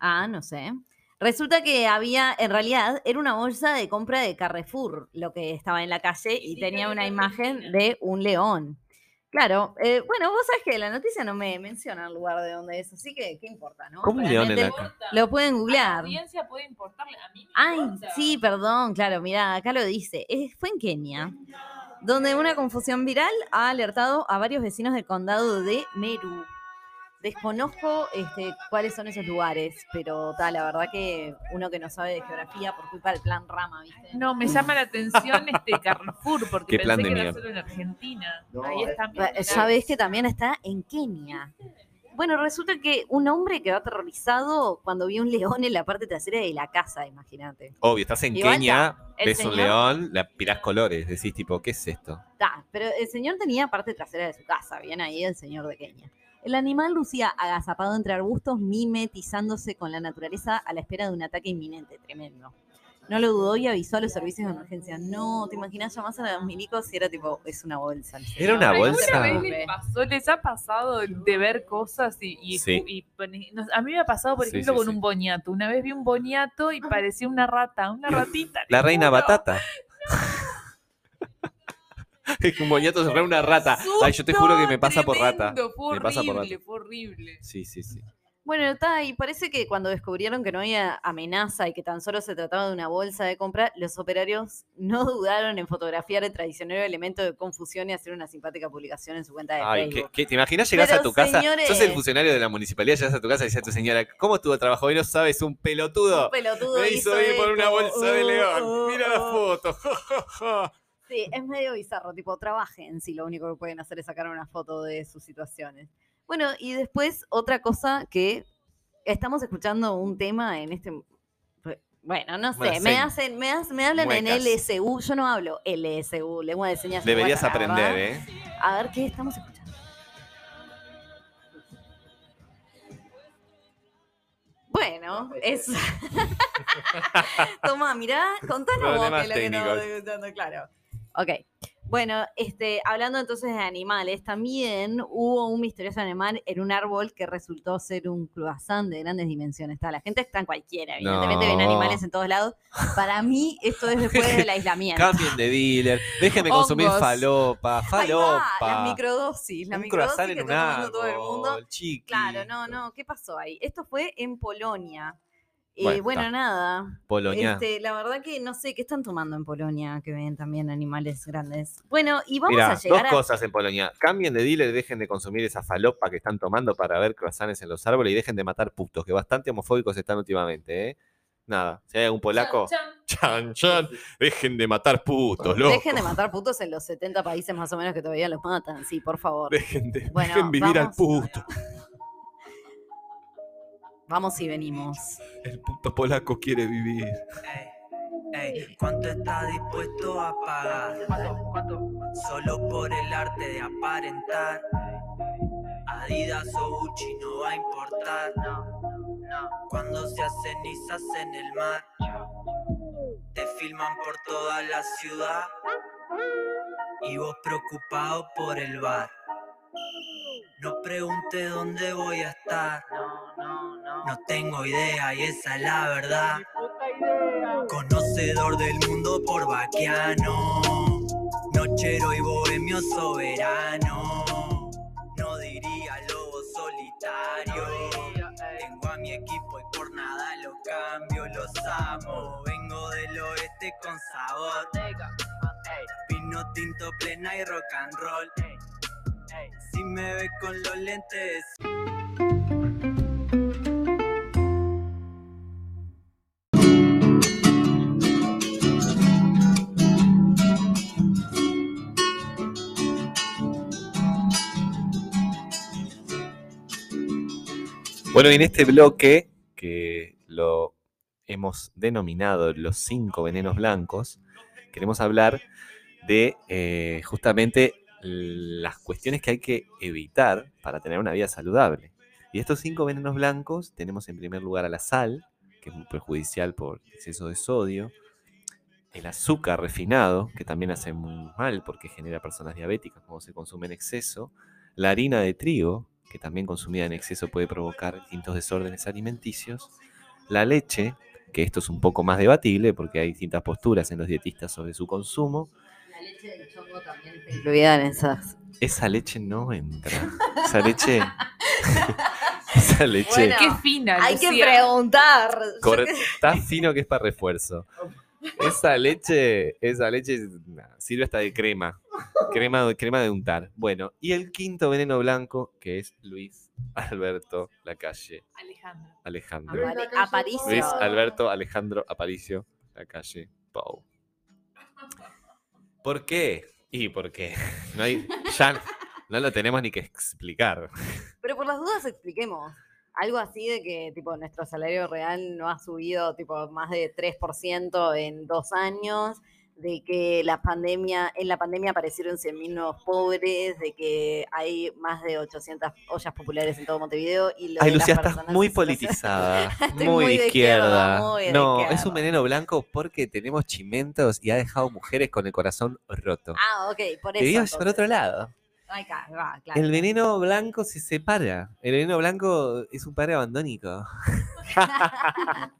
Ah, no sé. Resulta que había, en realidad, era una bolsa de compra de Carrefour, lo que estaba en la calle, y Sí, tenía una imagen Argentina. de un león. Claro, eh, bueno, vos sabés que la noticia no me menciona el lugar de donde es, así que, ¿qué importa, no? ¿Cómo león en Importa. Lo pueden A la googlear. audiencia puede importarle. A mí me Ay, importa. sí, perdón, claro, mira, acá lo dice. Es- fue en Kenia. donde una confusión viral ha alertado a varios vecinos del condado de Meru. Desconozco este, cuáles son esos lugares, pero tal, la verdad que uno que no sabe de geografía por culpa del plan Rama, ¿viste? No, me llama la atención este Carrefour, porque pensé que era solo en Argentina. No, Ahí está. mi Ya ves que también está en Kenia. Bueno, resulta que un hombre quedó aterrorizado cuando vio un león en la parte trasera de la casa, imagínate. Obvio, estás en Igual Kenia, el ves un león, la pirás colores, decís tipo, ¿qué es esto? Ta, pero el señor tenía parte trasera de su casa, bien ahí el señor de Kenia. El animal lucía agazapado entre arbustos, mimetizándose con la naturaleza a la espera de un ataque inminente, tremendo. No lo dudó y avisó a los servicios de emergencia. No, ¿te imaginas llamás a los milicos y era tipo, es una bolsa? Era una bolsa. ¿Alguna vez les pasó, les ha pasado de ver cosas y, y- Sí. y no, a mí me ha pasado, por Sí, ejemplo, sí, con sí. un boniato. Una vez vi un boniato y parecía una rata, una ratita. La reina juro. batata. que un boñato se fue una rata. Ay, yo te juro que me pasa por rata. Fue Me pasa por horrible, rata. fue horrible. Sí, sí, sí. Bueno, está, y parece que cuando descubrieron que no había amenaza y que tan solo se trataba de una bolsa de compra, los operarios no dudaron en fotografiar el tradicional elemento de confusión y hacer una simpática publicación en su cuenta de Ay, ¿qué, Facebook. qué- te imaginas llegas a tu casa? señores- Sos el funcionario de la municipalidad, llegas a tu casa y dices a tu señora, ¿cómo estuvo el trabajo? Y no sabes, un pelotudo. Un pelotudo Me hizo ir por una bolsa de oh, león. oh, Mira la oh. foto. Sí, es medio bizarro, tipo, trabajen si lo único que pueden hacer es sacar una foto de sus situaciones. Bueno, y después otra cosa que estamos escuchando un tema en este... Bueno, no sé, Bueno, me hacen, me, hacen- me hablan en. LSU, yo no hablo LSU, lengua de señas. Deberías aprender. ¿eh? A ver qué estamos escuchando. Bueno, es. Toma, mirá, contanos vos es lo que estamos escuchando, claro. Ok. Bueno, este, hablando entonces de animales, también hubo un misterioso animal en un árbol que resultó ser un croissant de grandes dimensiones. Está, la gente está en cualquiera, evidentemente ven animales en todos lados. Para mí, esto es después del aislamiento. Cambien de dealer. Déjenme consumir falopa. Falopa. la microdosis, la un microdosis que en un tomando todo el mundo. árbol, chiqui. Claro, no, no, ¿qué pasó ahí? Esto fue en Polonia. Eh, Bueno, Bueno, nada. Polonia. Este, la verdad que no sé qué están tomando en Polonia, que ven también animales grandes. Bueno, y vamos a llegar dos a. cosas en Polonia. Cambien de dealer y dejen de consumir esa falopa que están tomando para ver croissants en los árboles y dejen de matar putos, que bastante homofóbicos están últimamente, ¿eh? Nada, si hay algún polaco, chan, chan, dejen de matar putos, loco. Dejen de matar putos en los 70 países más o menos que todavía los matan, sí, por favor. Dejen, de, Bueno, dejen vivir al puto. Vamos y venimos. El puto polaco quiere vivir. Ey, ey, ¿cuánto está dispuesto a pagar? Solo por el arte de aparentar. Adidas o Gucci no va a importar. Cuando se hacen cenizas en el mar, te filman por toda la ciudad. Y vos preocupado por el bar. No pregunte dónde voy a estar. No tengo idea y esa es la verdad. Conocedor del mundo por vaquiano. Nochero y bohemio soberano. No diría lobo solitario. Tengo a mi equipo y por nada lo cambio. Los amo. Vengo del oeste con sabor. Vino tinto plena y rock and roll. Si me ve con los lentes Bueno, en este bloque, que lo hemos denominado los cinco venenos blancos, queremos hablar de eh, justamente las cuestiones que hay que evitar para tener una vida saludable. Y estos cinco venenos blancos tenemos en primer lugar a la sal, que es muy perjudicial por exceso de sodio, el azúcar refinado, que también hace muy mal porque genera personas diabéticas cuando se consume en exceso, la harina de trigo, que también consumida en exceso puede provocar distintos desórdenes alimenticios, la leche, que esto es un poco más debatible porque hay distintas posturas en los dietistas sobre su consumo, La leche del chongo también está incluida en esas. esa leche no entra. Esa leche. esa leche. Bueno, Qué fina, Hay que preguntar. corre- Está fino que es para refuerzo. Esa leche, esa leche sirve hasta de crema. Crema, crema de untar. Bueno, y el quinto veneno blanco, que es Luis Alberto Lacalle Alejandro. Alejandro. Apari- Aparicio. Luis Alberto Alejandro Aparicio Lacalle Pou. ¿Por qué? Y porque no hay, ya no lo tenemos ni que explicar. Pero por las dudas expliquemos. Algo así de que tipo nuestro salario real no ha subido tipo más de 3% en dos años, de que la pandemia, en la pandemia aparecieron 100.000 nuevos pobres, de que hay más de 800 ollas populares en todo Montevideo. Y lo Ay, Lucía, estás muy politizada, muy, muy de de izquierda. izquierda, muy de no, es un veneno blanco porque tenemos chimentos y ha dejado mujeres con el corazón roto. Ah, ok, por Te eso. digo por otro lado. Ay, ca- va, claro. El veneno blanco se separa. El veneno blanco es un padre abandónico.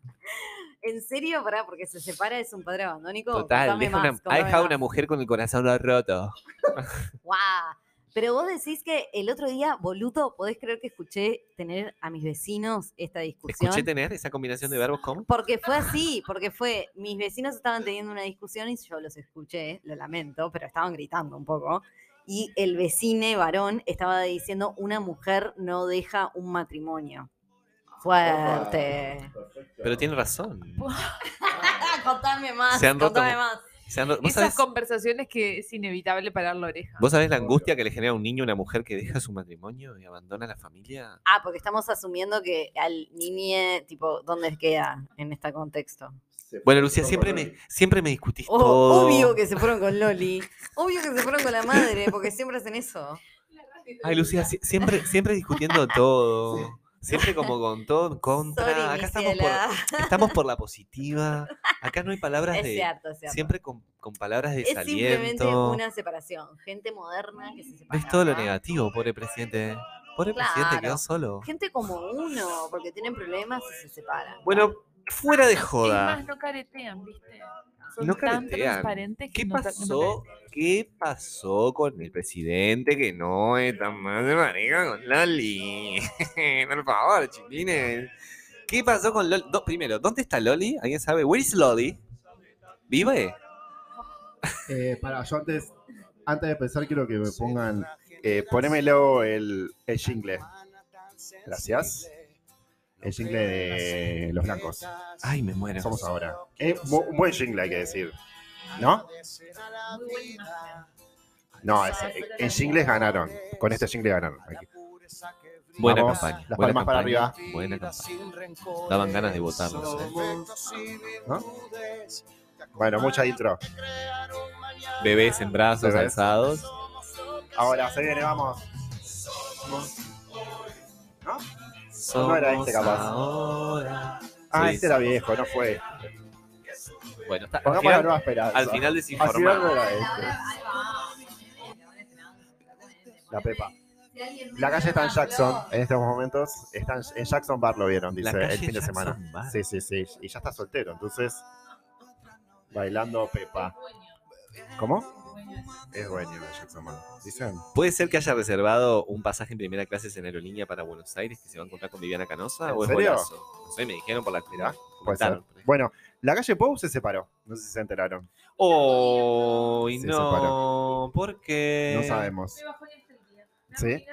¿En serio? Pará, porque se separa, es un padre abandónico. Total, Contame deja más, una- ha dejado más. una mujer con el corazón roto. Guau. Pero vos decís que el otro día, boludo, ¿podés creer que escuché tener a mis vecinos esta discusión? Escuché tener esa combinación de verbos como. Porque fue así, porque fue, mis vecinos estaban teniendo una discusión y yo los escuché, lo lamento, pero estaban gritando un poco. Y el vecine varón estaba diciendo, una mujer no deja un matrimonio. Fuerte. Pero tiene razón. contame más, Se han roto más. Se han ro- ¿Vos, Esas sabés, conversaciones que es inevitable parar la oreja. vos sabés la angustia que le genera a un niño a una mujer que deja su matrimonio y abandona la familia? Ah, porque estamos asumiendo que al niñe, tipo, ¿dónde queda en este contexto? Bueno, Lucía, siempre me, siempre me discutís Oh, todo. obvio que se fueron con Loli. Obvio que se fueron con la madre, porque siempre hacen eso. Ay, Lucía, si- siempre, siempre discutiendo todo. Siempre como con todo contra. Sorry, Acá estamos por, estamos por la positiva. Acá no hay palabras Es de. cierto, cierto. Siempre con, con palabras de es simplemente una separación. Gente moderna que se separa. Ves todo lo negativo, pobre presidente. Pobre presidente quedó Claro. solo. Gente como uno, porque tienen problemas y se separan. Bueno, fuera de Es joda. más, no caretean, ¿viste? Son No tan transparentes que ¿Qué no pasó? ¿Qué pasó con el presidente que no es tan más de marica con Loli? Por favor, chiquines. ¿Qué pasó con Loli? Do- primero, ¿dónde está Loli? ¿Alguien sabe? ¿Where is Loli? ¿Vive? Eh, para, yo antes, antes de empezar quiero que me pongan, eh, ponémelo el, el jingle. Gracias. El jingle de los blancos. Ay, me muero. Somos ahora. Eh, un buen jingle hay que decir. ¿No? No, es- eh, en jingles ganaron. Con este jingle ganaron. Aquí. Buena Vamos, campaña. las buena palmas para arriba. Buena campaña. Daban ganas de votarlos. ¿eh? ¿No? Bueno, mucha intro. Bebés en brazos Bebés. alzados. Ahora se viene, vamos. ¿No? No era este, capaz. ahora. Ah, Sí, este era viejo, no fue. Bueno, está, al, final, esperanza. al final Al final no desinformado. era este. La Pepa. La calle está en Jackson en estos momentos. Está en, Jackson Bar lo vieron, dice, el fin de semana. Bar. Sí, sí, sí. Y ya está soltero, entonces. Bailando Pepa. ¿Cómo? Es dueño de Jackson Bar. Dicen. ¿Puede ser que haya reservado un pasaje en primera clase en aerolínea para Buenos Aires que se va a encontrar con Viviana Canosa? ¿En ¿O es serio? bolazo? No sé, me dijeron por la por ahí. Bueno, la calle Pou se separó. No sé si se enteraron. Oh, Se no. ¿Por qué? No sabemos. ¿Sí?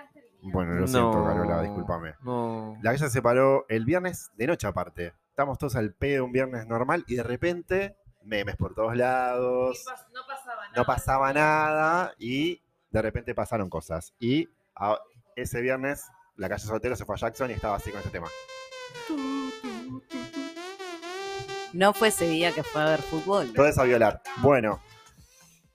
Bueno, lo No. siento, Carola, discúlpame. No. La calle se separó el viernes de noche aparte. Estamos todos al pedo un viernes normal y de repente memes por todos lados. No pasaba nada. No pasaba nada y de repente pasaron cosas. Y a- ese viernes la calle soltero se fue a Jackson y estaba así con este tema. No fue ese día que fue a ver fútbol. Todo es a violar. Bueno,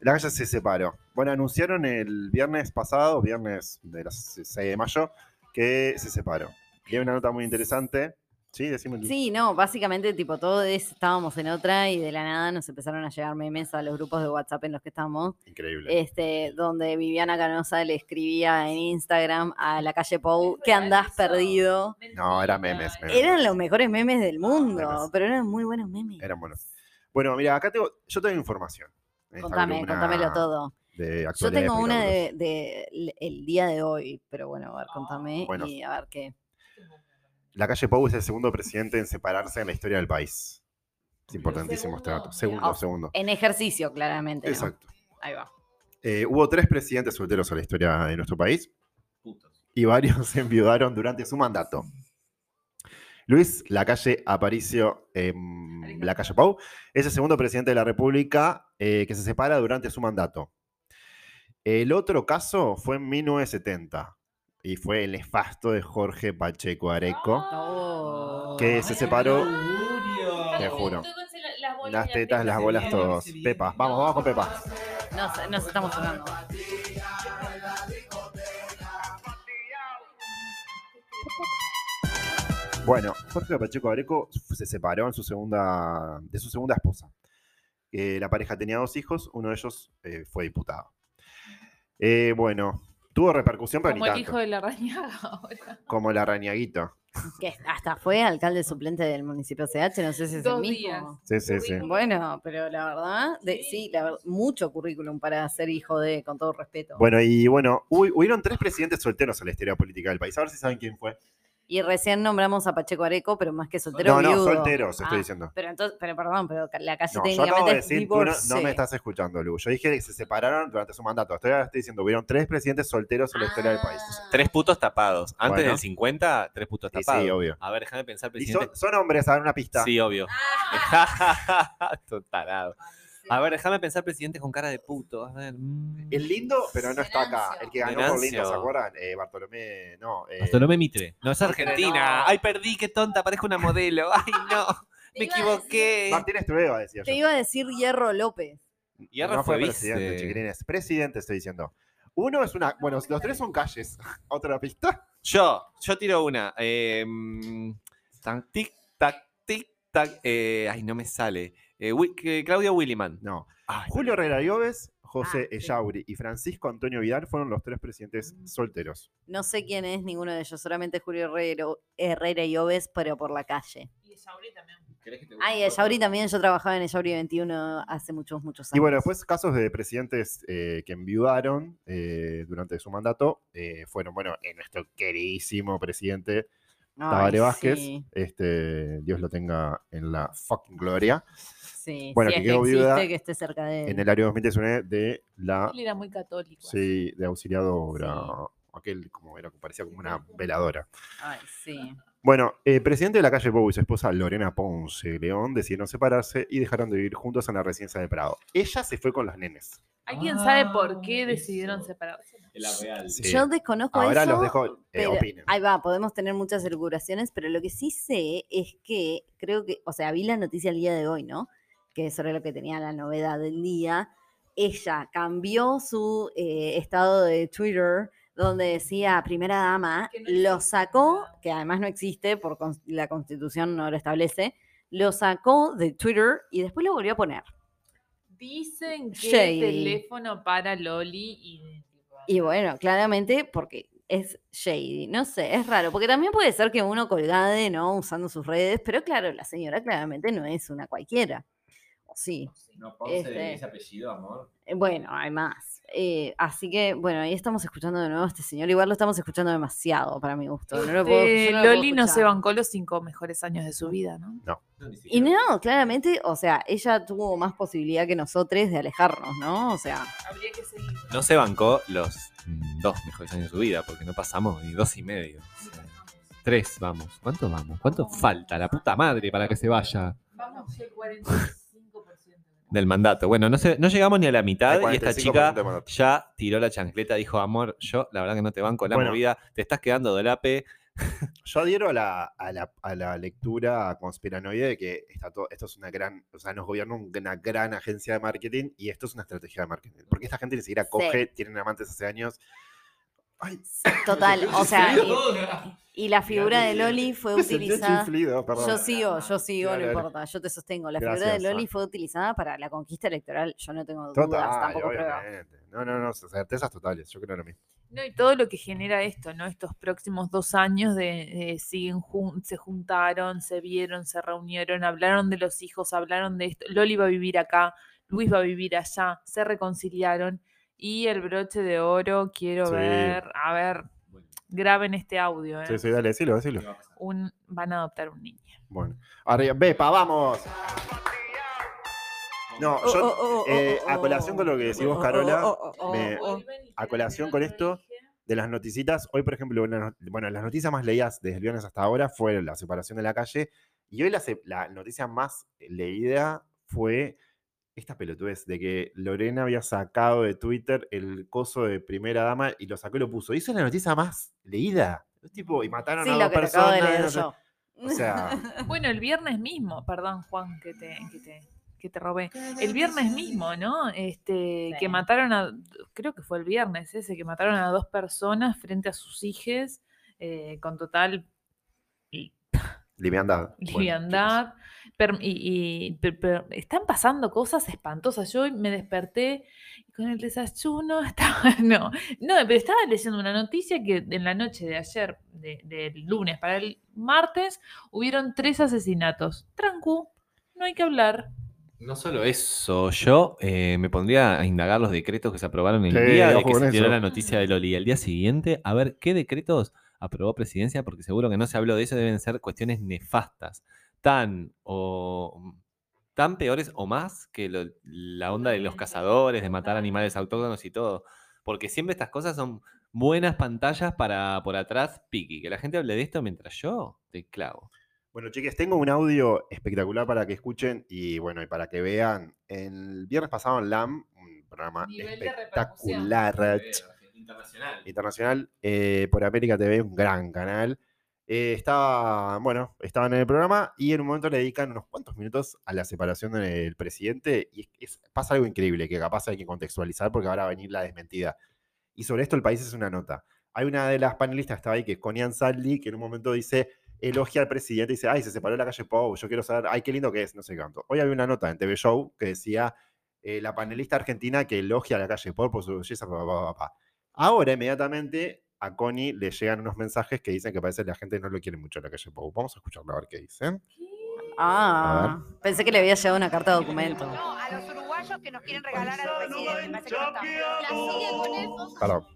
la calle se separó. Bueno, anunciaron el viernes pasado, viernes de las 6 de mayo, que se separó. Y hay una nota muy interesante. Sí, decime. Lu. Sí, no, básicamente tipo todos estábamos en otra y de la nada nos empezaron a llegar memes a los grupos de WhatsApp en los que estamos, Increíble. este, donde Viviana Canosa le escribía en Instagram a la calle Pou que andás perdido. No, eran memes. memes. Eran los mejores memes del mundo, Memes. pero eran muy buenos memes. Eran buenos. Bueno, mira, acá tengo, yo tengo información. Contame, contámelo todo. de Yo tengo una de, de el día de hoy, pero bueno, a ver, contame Bueno. y a ver qué. La calle Pou es el segundo presidente en separarse en la historia del país. Es importantísimo este dato. Segundo, Oh, segundo. En ejercicio, claramente. ¿no? Exacto. Ahí va. Eh, hubo tres presidentes solteros en la historia de nuestro país Putos. y varios se enviudaron durante su mandato. Luis Lacalle Aparicio em, Lacalle Pau es el segundo presidente de la República eh, que se separa durante su mandato. El otro caso fue en 1970 y fue el nefasto de Jorge Pacheco Areco, que se separó, te juro. las tetas, las bolas, todos. Pepa, vamos, vamos con Pepa. Nos, nos estamos tocando. Bueno, Jorge Pacheco Areco se separó en su segunda, de su segunda esposa. Eh, la pareja tenía dos hijos, uno de ellos eh, fue diputado. Eh, bueno, tuvo repercusión, pero Como ni el tanto. hijo de la rañaga ahora. Como la Rañaguito. Que hasta fue alcalde suplente del municipio CH, no sé si es el Dos mismo. días. Sí, sí, sí. Bueno, pero la verdad, de, sí, la ver- mucho currículum para ser hijo de, con todo respeto. Bueno, y bueno, hubo- hubieron tres presidentes solteros en la historia política del país. A ver si saben quién fue. Y recién nombramos a Pacheco Areco, pero más que soltero, No, no, viudo. solteros, estoy Ah, diciendo. Pero entonces, pero perdón, pero la calle No, yo técnicamente acabo de es decir, tú no, me estás escuchando, Lu. Yo dije que se separaron durante su mandato. Estoy, estoy diciendo, hubieron tres presidentes solteros en la historia del país. Ah. Tres putos tapados. Antes Bueno. del 50, tres putos Y tapados. sí, obio. A ver, déjame pensar, Y presidente. son, son hombres, a ver una pista. Sí, obvio. Ah. Totalado. A ver, déjame pensar presidente con cara de puto. A ver. mm. El lindo, pero no está acá. Venancio. El que ganó por lindo, ¿se Venancio. acuerdan? Eh, Bartolomé, no. eh, Bartolomé Mitre. No, es Argentina. No. Ay, perdí, qué tonta, parezco una modelo. Ay, no. Me equivoqué. Martínez Trueba, decía Te yo. iba a decir Hierro López. Hierro no fue fue vice. presidente, chiquilines. Presidente, estoy diciendo. Uno es una. Bueno, los tres son calles. ¿Otra pista? Yo, yo tiro una. Eh, tan, tic, tac, tic, tac. eh, ay, no me sale. Eh, Wi- que- Claudio Williman. No. Ay, Julio Herrera Lloves, José Ah, sí. Echauri y Francisco Antonio Vidal fueron los tres presidentes Mm. solteros. No sé quién es ninguno de ellos, solamente Julio Herrero- Herrera y Oves, pero por la calle. Y Sauri también. Ay, Ellauri también, yo trabajaba en Ellauri 21 hace muchos, muchos años. Y bueno, después casos de presidentes eh, que enviudaron eh, durante su mandato eh, fueron, bueno, eh, nuestro queridísimo presidente Tabaré Vázquez, Sí, este, Dios lo tenga en la fucking gloria, sí, Bueno, si que es quedó existe, viuda que esté cerca de él. en el año 2019 de la, Él era muy católico. sí, de auxiliadora, aquel como era, parecía como una veladora. Ay, sí. Bueno, el presidente de la calle Bow y su esposa Lorena Ponce León decidieron separarse y dejaron de vivir juntos en la residencia de Prado. Ella se fue con los nenes. ¿Alguien sabe por Ah, qué eso. decidieron separarse? La real. Sí. Yo desconozco Ahora eso. los dejo, eh, pero- opinen. Ahí va, podemos tener muchas circulaciones, pero lo que sí sé es que creo que, o sea, vi la noticia el día de hoy, ¿no? Que eso era lo que tenía la novedad del día. Ella cambió su eh, estado de Twitter donde decía primera dama, no lo sacó, que además no existe, por la constitución no lo establece, lo sacó de Twitter y después lo volvió a poner. Dicen que Shady. teléfono para Loli y. Y bueno, claramente porque es shady, no sé, es raro, porque también puede ser que uno colgade, ¿no? Usando sus redes, pero claro, la señora claramente no es una cualquiera. Sí. No, Ponce, Este- ese apellido, amor. Eh, Bueno, hay más. Eh, así que, bueno, ahí estamos escuchando de nuevo a este señor. Igual lo estamos escuchando demasiado para mi gusto. No lo puedo- Este, no lo puedo Loli no se bancó los cinco mejores años de su vida, ¿no? Y no, claramente, o sea, ella tuvo más posibilidad que nosotros de alejarnos, ¿no? O sea, Habría que seguir. No se bancó los dos mejores años de su vida, porque no pasamos ni dos y medio. O sea, tres, vamos. ¿Cuánto vamos? ¿Cuánto falta? La puta madre para que se vaya Vamos el 45%. Del mandato. Bueno, no, se, no llegamos ni a la mitad y esta 45% chica ya tiró la chancleta, dijo, amor, yo la verdad que no te banco la Bueno. movida, te estás quedando de lape. Yo adhiero a la, a la, a la lectura conspiranoide de que está todo, esto es una gran, o sea, nos gobierna una gran agencia de marketing y esto es una estrategia de marketing. Porque esta gente ni siquiera coge, tienen amantes hace años. Ay, total, o sea, y, y la figura de. Loli fue utilizada. Yo sigo, yo sigo, no importa, yo te sostengo. La figura de Loli fue utilizada para la conquista electoral, yo no tengo dudas, Total, tampoco pruebas. obviamente. No, no, no, certezas totales, yo creo lo mismo. No, y todo lo que genera esto, ¿no? Estos próximos dos años de, de siguen jun- se juntaron, se vieron, se reunieron, hablaron de los hijos, hablaron de esto. Loli va a vivir acá, Luis va a vivir allá, se reconciliaron. Y el broche de oro, quiero Sí. ver, a ver, graben este audio, ¿eh? Sí, sí, dale, decilo, decilo. Un, van a adoptar un niño. Bueno. Arriba, Bepa, vamos. No, Oh, yo, oh, oh, eh, oh, a colación con lo que decís vos, Carola, oh, oh, oh, me- oh. a colación con esto, de las noticitas, hoy, por ejemplo, una bueno, las noticias más leídas desde el viernes hasta ahora fue la separación de la calle. Y hoy la noticia más leída fue esta pelotudez de que Lorena había sacado de Twitter el coso de primera dama y lo sacó y lo puso. Es la noticia más leída. Es tipo, y mataron Sí, a lo dos que acabo personas. de leer yo. O sea, Bueno, el viernes mismo, perdón, Juan, que te, que te, que te robé. El viernes mismo, ¿no? Este, Sí. que mataron a, creo que fue el viernes ese, que mataron a dos personas frente a sus hijes, eh, con total liviandad. Liviandad. Y, y- per- per- están pasando cosas espantosas. Yo hoy me desperté y con el desayuno estaba, no, no, pero estaba leyendo una noticia que en la noche de ayer, de- del lunes para el martes, hubieron tres asesinatos. Trancu, no hay que hablar. No solo eso, yo eh, me pondría a indagar los decretos que se aprobaron el Sí, día de que se eso. la noticia de Loli. El día siguiente, a ver qué decretos aprobó presidencia, porque seguro que no se habló de eso, deben ser cuestiones nefastas, tan o tan peores o más que lo- la onda de los cazadores, de matar animales autóctonos y todo. Porque siempre estas cosas son buenas pantallas para por atrás, piqui. Que la gente hable de esto mientras yo te clavo. Bueno, chiques, tengo un audio espectacular para que escuchen y bueno, y para que vean. El viernes pasado en LAM, un programa Nivel de espectacular, Internacional. internacional, eh, por América TV, un gran canal. Eh, estaba, bueno, estaban en el programa y en un momento le dedican unos cuantos minutos a la separación del presidente y es- pasa algo increíble que capaz hay que contextualizar porque ahora va a venir la desmentida. Y sobre esto el país es una nota. Hay una de las panelistas que estaba ahí, que es Connie Ansaldi, que en un momento dice, elogia al presidente y dice, ay, se separó la calle Pou, yo quiero saber, ay, qué lindo que es, no sé cuánto. Hoy había una nota en TV Show que decía, eh, la panelista argentina que elogia a la calle Pou por su belleza, pa, pa, pa, pa. Ahora, inmediatamente, a Connie le llegan unos mensajes que dicen que parece que la gente no lo quiere mucho a la calle Pou. Vamos a escucharlo a ver qué dicen. Ah, pensé que le había llegado una carta de documento. No, a los uruguayos que nos quieren regalar al presidente. Me parece que no está. La sigue con eso. Perdón.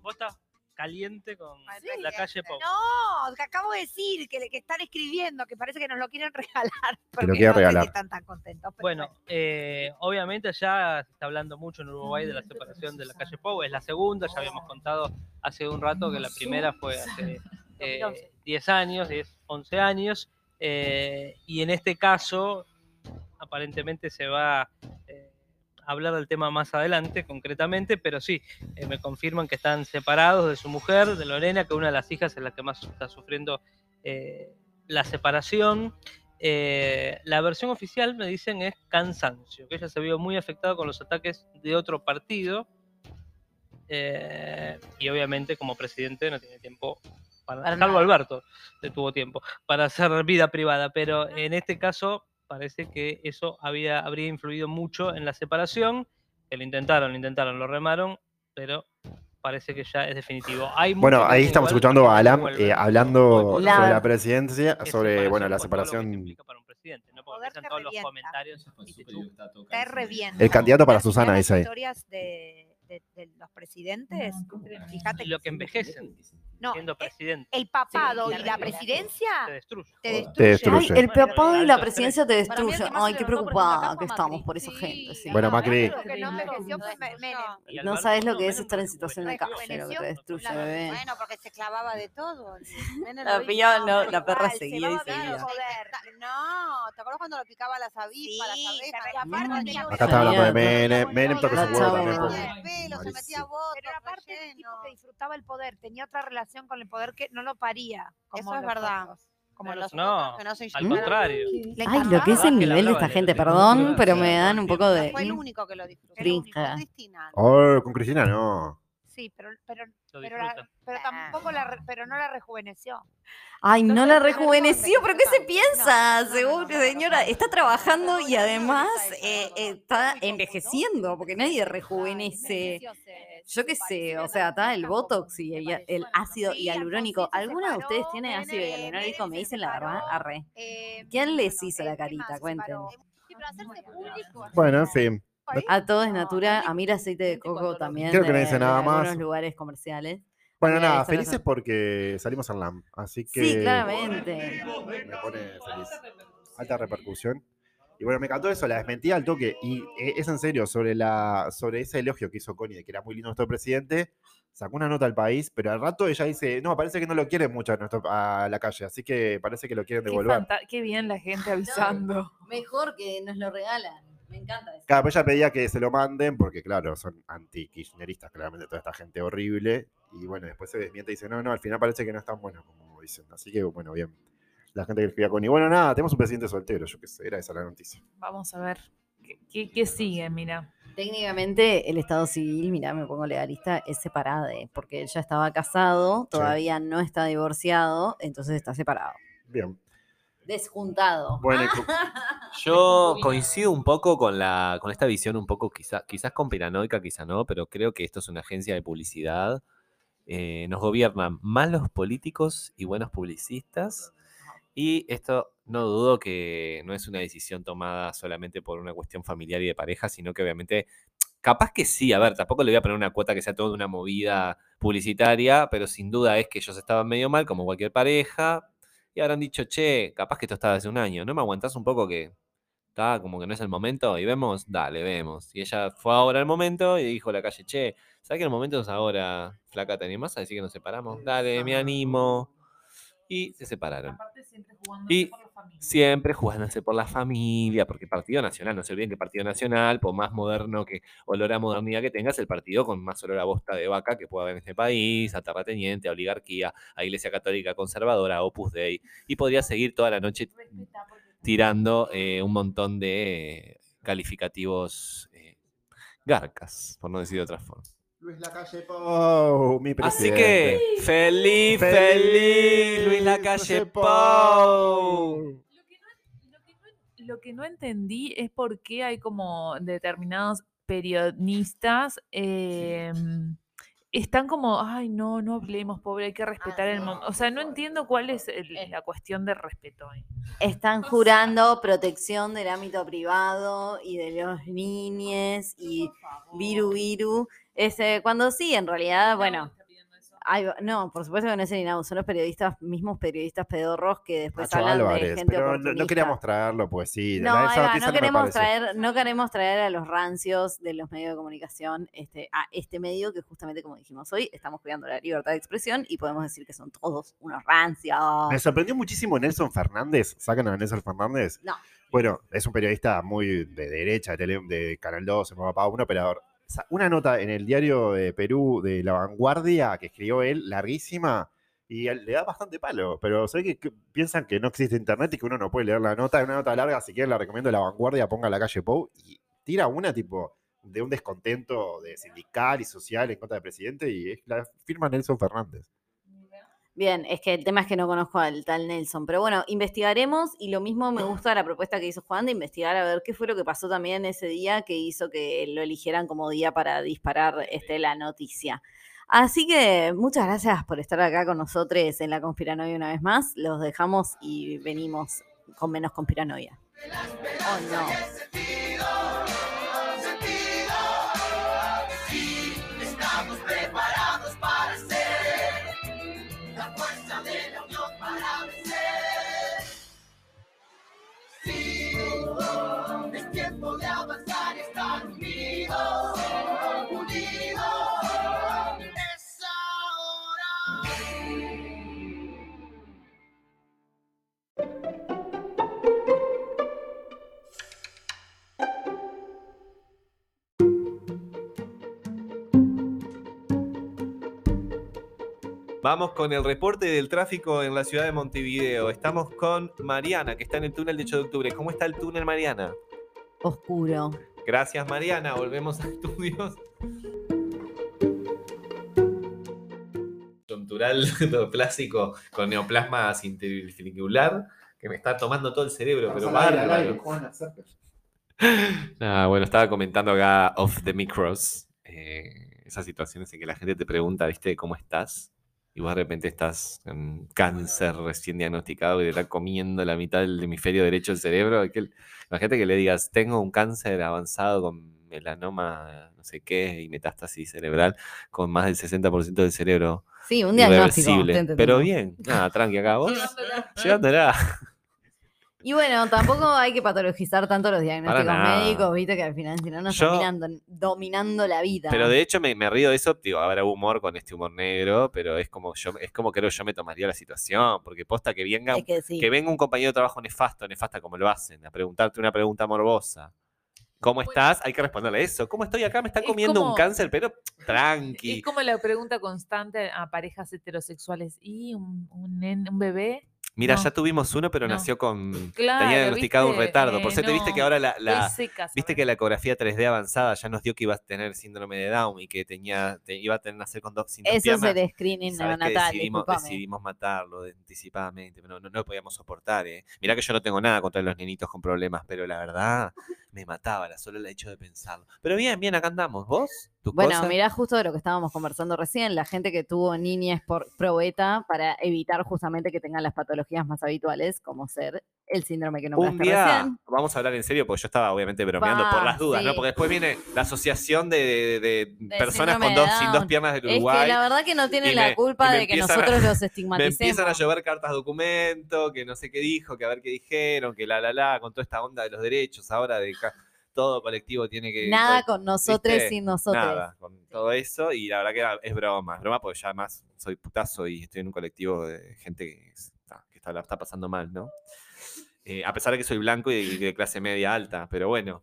Caliente con Sí, la calle Pou. No, que acabo de decir que, que están escribiendo, que parece que nos lo quieren regalar. porque no regalar. están tan contentos. pero Bueno, eh, obviamente ya se está hablando mucho en Uruguay de la separación de la calle Pou. Es la segunda, ya habíamos contado hace un rato que la primera fue hace eh, 10 años, 10, 11 años. eh, y en este caso, aparentemente se va hablar del tema más adelante, concretamente, pero sí, eh, me confirman que están separados de su mujer, de Lorena, que una de las hijas es la que más está sufriendo eh, la separación. Eh, la versión oficial, me dicen, es cansancio, que ella se vio muy afectada con los ataques de otro partido. y obviamente, como presidente, no tiene tiempo para. Salvo. Alberto, tuvo tiempo para hacer vida privada. Pero en este caso, parece que eso había, habría influido mucho en la separación. Que lo intentaron, lo intentaron, lo remaron, pero parece que ya es definitivo. Hay Bueno, ahí estamos igual escuchando a no Alam eh, hablando La- sobre la presidencia, Es sobre bueno, la separación. ¿no? Porque te todos los comentarios te revienta. El candidato para Susana, dice ahí. historias de, de- de los presidentes, fíjate Y lo que envejecen no, siendo eh, presidente el papado Sí, y la presidencia te destruye. te Te destruye. Ay, el papado y la presidencia te el destruyen. Ay, qué preocupada que estamos por esa gente. sí. Bueno, Macri. No sabes lo que es estar en situación de calle, lo que te destruye, bebé. Bueno, porque se clavaba de todo. La pillaba, no, la perra seguía y seguía. No, ¿te acuerdas cuando lo picaba las avispas, las abejas? aparte Acá está hablando de. Menem. Menem toca La su huevo también. El Pero era parte del relleno. tipo que disfrutaba el poder, tenía otra relación con el poder que no lo paría. como Eso es verdad. otros. Como los no, otros que no se Al contrario. Ay, lo que es el ¿Verdad que le nivel de esta gente, perdón, pero me dan un poco de. Fue el único que lo disfrutó. Cristina. Oh, con Cristina no. Sí, pero, pero, pero, la- pero tampoco la, re- pero no la rejuveneció. Ay, No la rejuveneció, pero ¿qué se piensa? no, no, Seguro, no, no, señora, está trabajando no, y además no, no, eh, eh, está envejeciendo, porque nadie rejuvenece. Yo qué sé, o sea, está el Botox y el, el ácido hialurónico. ¿Alguna de ustedes tiene ácido hialurónico? Me dicen la verdad, arre. Eh, ¿Quién les hizo la ¿qué más carita? Cuenten. Bueno, en fin. A todo es natura, a mí el aceite de coco también. Creo que no dice nada más. algunos lugares comerciales. Bueno, nada, felices razón. porque salimos en LAM. Así que. Sí, claramente. Me pone feliz. Alta repercusión. Y bueno, me encantó eso, la desmentía al toque. Y eh, es en serio, sobre, la, sobre ese elogio que hizo Connie de que era muy lindo nuestro presidente, sacó una nota al país, pero al rato ella dice, no, parece que no lo quieren mucho a, nuestro- a la calle, así que parece que lo quieren devolver. qué bien la gente avisando. Mejor que nos lo regalan. Me encanta eso. Claro, pero ella pedía que se lo manden porque, claro, son anti-kirchneristas, claramente, toda esta gente horrible. Y bueno, después se desmiente y dice, no, no, al final parece que no es tan bueno como dicen. Así que, bueno, bien. La gente que escribía con y bueno, nada, tenemos un presidente soltero, yo qué sé, era esa la noticia. Vamos a ver. ¿Qué, qué- qué sigue? Mira. Técnicamente el estado civil, mira, me pongo legalista, es separado, porque él ya estaba casado, todavía no está divorciado, entonces está separado. Bien. Desjuntado. Bueno, Yo coincido un poco con la con esta visión un poco quizás quizás conspiranoica, quizá no, pero creo que esto es una agencia de publicidad. Eh, nos gobiernan malos políticos y buenos publicistas. Y esto no dudo que no es una decisión tomada solamente por una cuestión familiar y de pareja, sino que obviamente, capaz que sí, a ver, tampoco le voy a poner una cuota que sea toda una movida publicitaria, pero sin duda es que ellos estaban medio mal, como cualquier pareja, y habrán dicho, che, capaz que esto estaba hace un año, ¿no me aguantás un poco que está como que no es el momento? Y vemos, dale, vemos. Y ella fue ahora el momento y dijo a la calle, che, ¿sabes que el momento es ahora, flaca, te animás a decir que nos separamos? Dale, me animo. Y se separaron. Aparte siempre jugando Y familia. siempre jugándose por la familia, porque Partido Nacional, no se olviden que Partido Nacional, por más moderno que olor a modernidad que tengas, el partido con más olor a bosta de vaca que pueda haber en este país, a terrateniente, a oligarquía, a Iglesia Católica Conservadora, a Opus Dei, y podría seguir toda la noche tirando eh, un montón de calificativos eh, garcas, por no decir de otra forma. Luis Lacalle Pou, mi Así presidente. que, feliz, feliz, Luis Lacalle Pou. Lo que, no, lo que no- lo que no entendí es por qué hay como determinados periodistas eh, están como, ay, no, no hablemos, pobre, hay que respetar el mundo. O sea, no entiendo cuál es el- la cuestión de respeto ahí. Están jurando protección del ámbito privado y de los niños y viru viru. Ese, cuando sí, en realidad, bueno, hay- no, por supuesto que no es el INAU, son los periodistas, mismos periodistas pedorros que después Nacho hablan de Álvarez, gente pero no- no, queríamos traerlo, pues sí. No, va, no queremos traer, no queremos traer a los rancios de los medios de comunicación este, a este medio que justamente como dijimos hoy, estamos cuidando la libertad de expresión y podemos decir que son todos unos rancios. Me sorprendió muchísimo Nelson Fernández. ¿Sacan a Nelson Fernández? No. Bueno, es un periodista muy de derecha, de, tele- de Canal 2, en Papá, un operador. Una nota en el diario de Perú de La Vanguardia que escribió él, larguísima, y le da bastante palo. Pero sé que, que piensan que no existe internet y que uno no puede leer la nota. Es una nota larga, si quieren la recomiendo La Vanguardia, ponga la calle Pou y tira una tipo de un descontento de sindical y social en contra del presidente y es la firma Nelson Fernández. Bien, es que el tema es que no conozco al tal Nelson, pero bueno, investigaremos y lo mismo me gusta la propuesta que hizo Juan de investigar a ver qué fue lo que pasó también ese día que hizo que lo eligieran como día para disparar este, la noticia. Así que muchas gracias por estar acá con nosotros en la conspiranoia una vez más. Los dejamos y venimos con menos conspiranoia. Oh no. Unidos, unidos. Es ahora. Vamos con el reporte del tráfico en la ciudad de Montevideo. Estamos con Mariana, que está en el túnel de 8 de octubre. ¿Cómo está el túnel, Mariana? Oscuro. Gracias, Mariana. Volvemos a estudios. Contural clásico con neoplasma interfilicular que me está tomando todo el cerebro, pero bárbaro. Ah, bueno, estaba comentando acá off the micros eh, esas situaciones en que la gente te pregunta, ¿viste, cómo estás? Y vos de repente estás con cáncer recién diagnosticado y te está comiendo la mitad del hemisferio derecho del cerebro. y que- Imagínate que le digas, tengo un cáncer avanzado con melanoma, no sé qué, y metástasis cerebral, con más del 60% del cerebro Sí, un diagnóstico. Pero bien, nada, tranqui acá vos. Llevándola. Y bueno, tampoco hay que patologizar tanto los diagnósticos nada. médicos, viste que al final si no nos Yo- dominando la vida. Pero de hecho me, me río de eso, digo, habrá humor con este humor negro, pero es como yo, es como creo yo me tomaría la situación, porque posta que venga, Es que sí. que venga un compañero de trabajo nefasto, nefasta como lo hacen, a preguntarte una pregunta morbosa. ¿Cómo estás? Hay que responderle eso. ¿Cómo estoy acá? Me está Es comiendo un como- cáncer, pero tranqui. Es como la pregunta constante a parejas heterosexuales. ¿Y un, un, nen- un bebé? Mira, no. ya tuvimos uno, pero No. nació con. Claro, tenía diagnosticado un retardo. Por Eh, cierto, viste que ahora la. la- seca, Viste que la ecografía 3D avanzada ya nos dio que iba a tener síndrome de Down y que tenía, te- iba a tener nacer con dos sin dos Eso es piernas. el screening neonatal, decidimos, decidimos matarlo de- anticipadamente, pero no lo podíamos soportar. ¿eh? Mirá que yo no tengo nada contra los nenitos con problemas, pero la verdad me mataba la solo el hecho de pensarlo. Pero bien, bien, acá andamos. ¿Vos? ¿Tus Bueno, cosas? mirá justo de lo que estábamos conversando recién, la gente que tuvo niñez por pro beta para evitar justamente que tengan las patologías más habituales, como ser el síndrome que Un nombraste día, recién. vamos a hablar en serio, porque yo estaba obviamente bromeando por las dudas, ¿no? sí. Porque después viene la asociación de, de- de personas con dos, sin dos piernas del Es Uruguay. que la verdad que no tienen la me- culpa me de que empiezan a- nosotros los Me estigmaticemos. empiezan a llover cartas documento, que no sé qué dijo, que a ver qué dijeron, que la la la, con toda esta onda de los derechos ahora de todo colectivo tiene que. Nada con nosotros sin nosotros. Nada, con todo eso, y la verdad que era- es broma, es broma porque ya además soy putazo y estoy en un colectivo de gente que está, que está, la está pasando mal, ¿no? Eh, a pesar de que soy blanco y de clase media alta, pero bueno.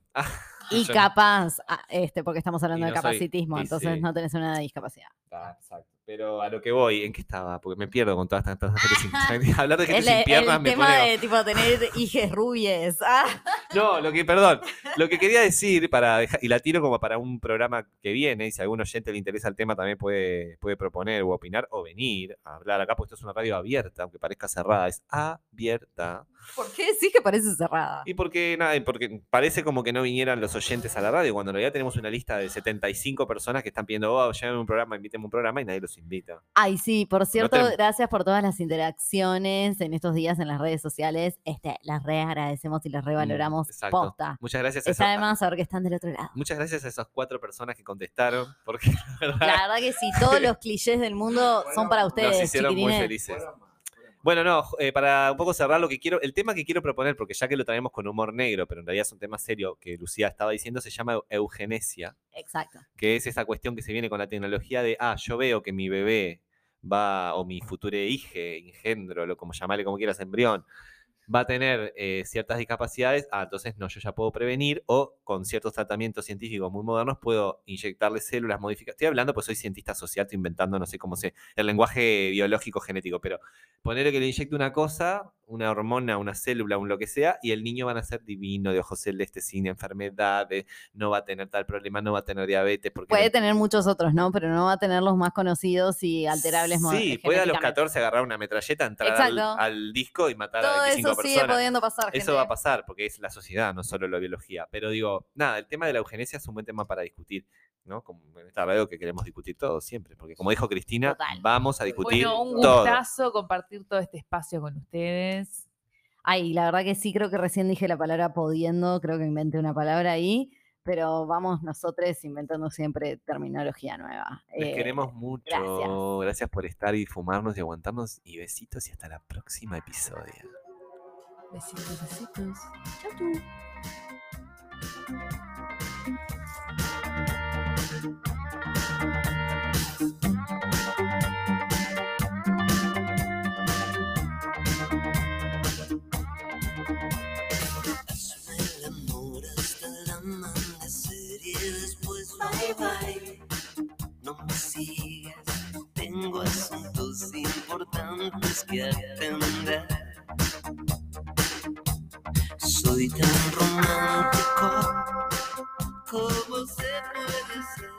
Y capaz, ah, este, porque estamos hablando Y de soy- capacitismo, y entonces sí. no tenés una discapacidad. Ah, exacto. Pero a lo que voy, ¿en qué estaba? Porque me pierdo con todas estas sin Hablar de gente El, sin el piernas me tema pone... de tipo tener hijes rubies. Ah, No, lo que, perdón, lo que quería decir para dejar, y la tiro como para un programa que viene, y si a algún oyente le interesa el tema también puede, puede proponer o opinar o venir a hablar acá, porque esto es una radio abierta, aunque parezca cerrada, es abierta. ¿Por qué decís que parece cerrada? Y porque nada, porque parece como que no vinieran los oyentes a la radio, cuando en realidad tenemos una lista de 75 personas que están pidiendo, oh, llévenme un programa, invíteme un programa, y nadie los invita. Ay, sí, por cierto, te- gracias por todas las interacciones en estos días en las redes sociales. Este, las re agradecemos y las revaloramos Mm, exacto. posta. Muchas gracias a de esos- saber que están del otro lado. Muchas gracias a esas cuatro personas que contestaron, porque la verdad La verdad que sí, todos los clichés del mundo son para ustedes, nos hicieron muy felices. Bueno, no, eh, para un poco cerrar lo que quiero, el tema que quiero proponer, porque ya que lo traemos con humor negro, pero en realidad es un tema serio que Lucía estaba diciendo, se llama eugenesia, Exacto. que es esa cuestión que se viene con la tecnología de, ah, yo veo que mi bebé va, o mi futuro hijo, engendro, lo como llamarle como quieras, embrión, va a tener eh, ciertas discapacidades, ah, entonces no, yo ya puedo prevenir o con ciertos tratamientos científicos muy modernos puedo inyectarle células modificadas. Estoy hablando, pues soy cientista social, estoy inventando, no sé cómo se, el lenguaje biológico genético, pero ponerle que le inyecte una cosa, una hormona, una célula, un lo que sea, y el niño va a ser divino, de ojos celestes, sin enfermedades, no va a tener tal problema, no va a tener diabetes, porque Puede le- tener muchos otros, ¿no? Pero no va a tener los más conocidos y alterables Sí, puede a los genéticamente. 14 agarrar una metralleta, entrar al, disco y matar Todo a 25 eso sigue pudiendo pasar, gente. Eso va a pasar porque es la sociedad, no solo la biología. Pero digo, nada, el tema de la eugenesia es un buen tema para discutir, ¿no? Como en esta radio que queremos discutir todo siempre. Porque como dijo Cristina, Total. vamos a discutir Bueno, un todo. gustazo compartir todo este espacio con ustedes. Ay, la verdad que sí, creo que recién dije la palabra pudiendo, creo que inventé una palabra ahí, pero vamos nosotros inventando siempre terminología nueva. Les Eh, queremos mucho. gracias. Gracias. por estar y fumarnos y aguantarnos. Y besitos y hasta la próxima episodio. Besitos, besitos. Hazme bye bye. No me sigas, tengo asuntos importantes que atender. Soy tan romántico como se puede ser.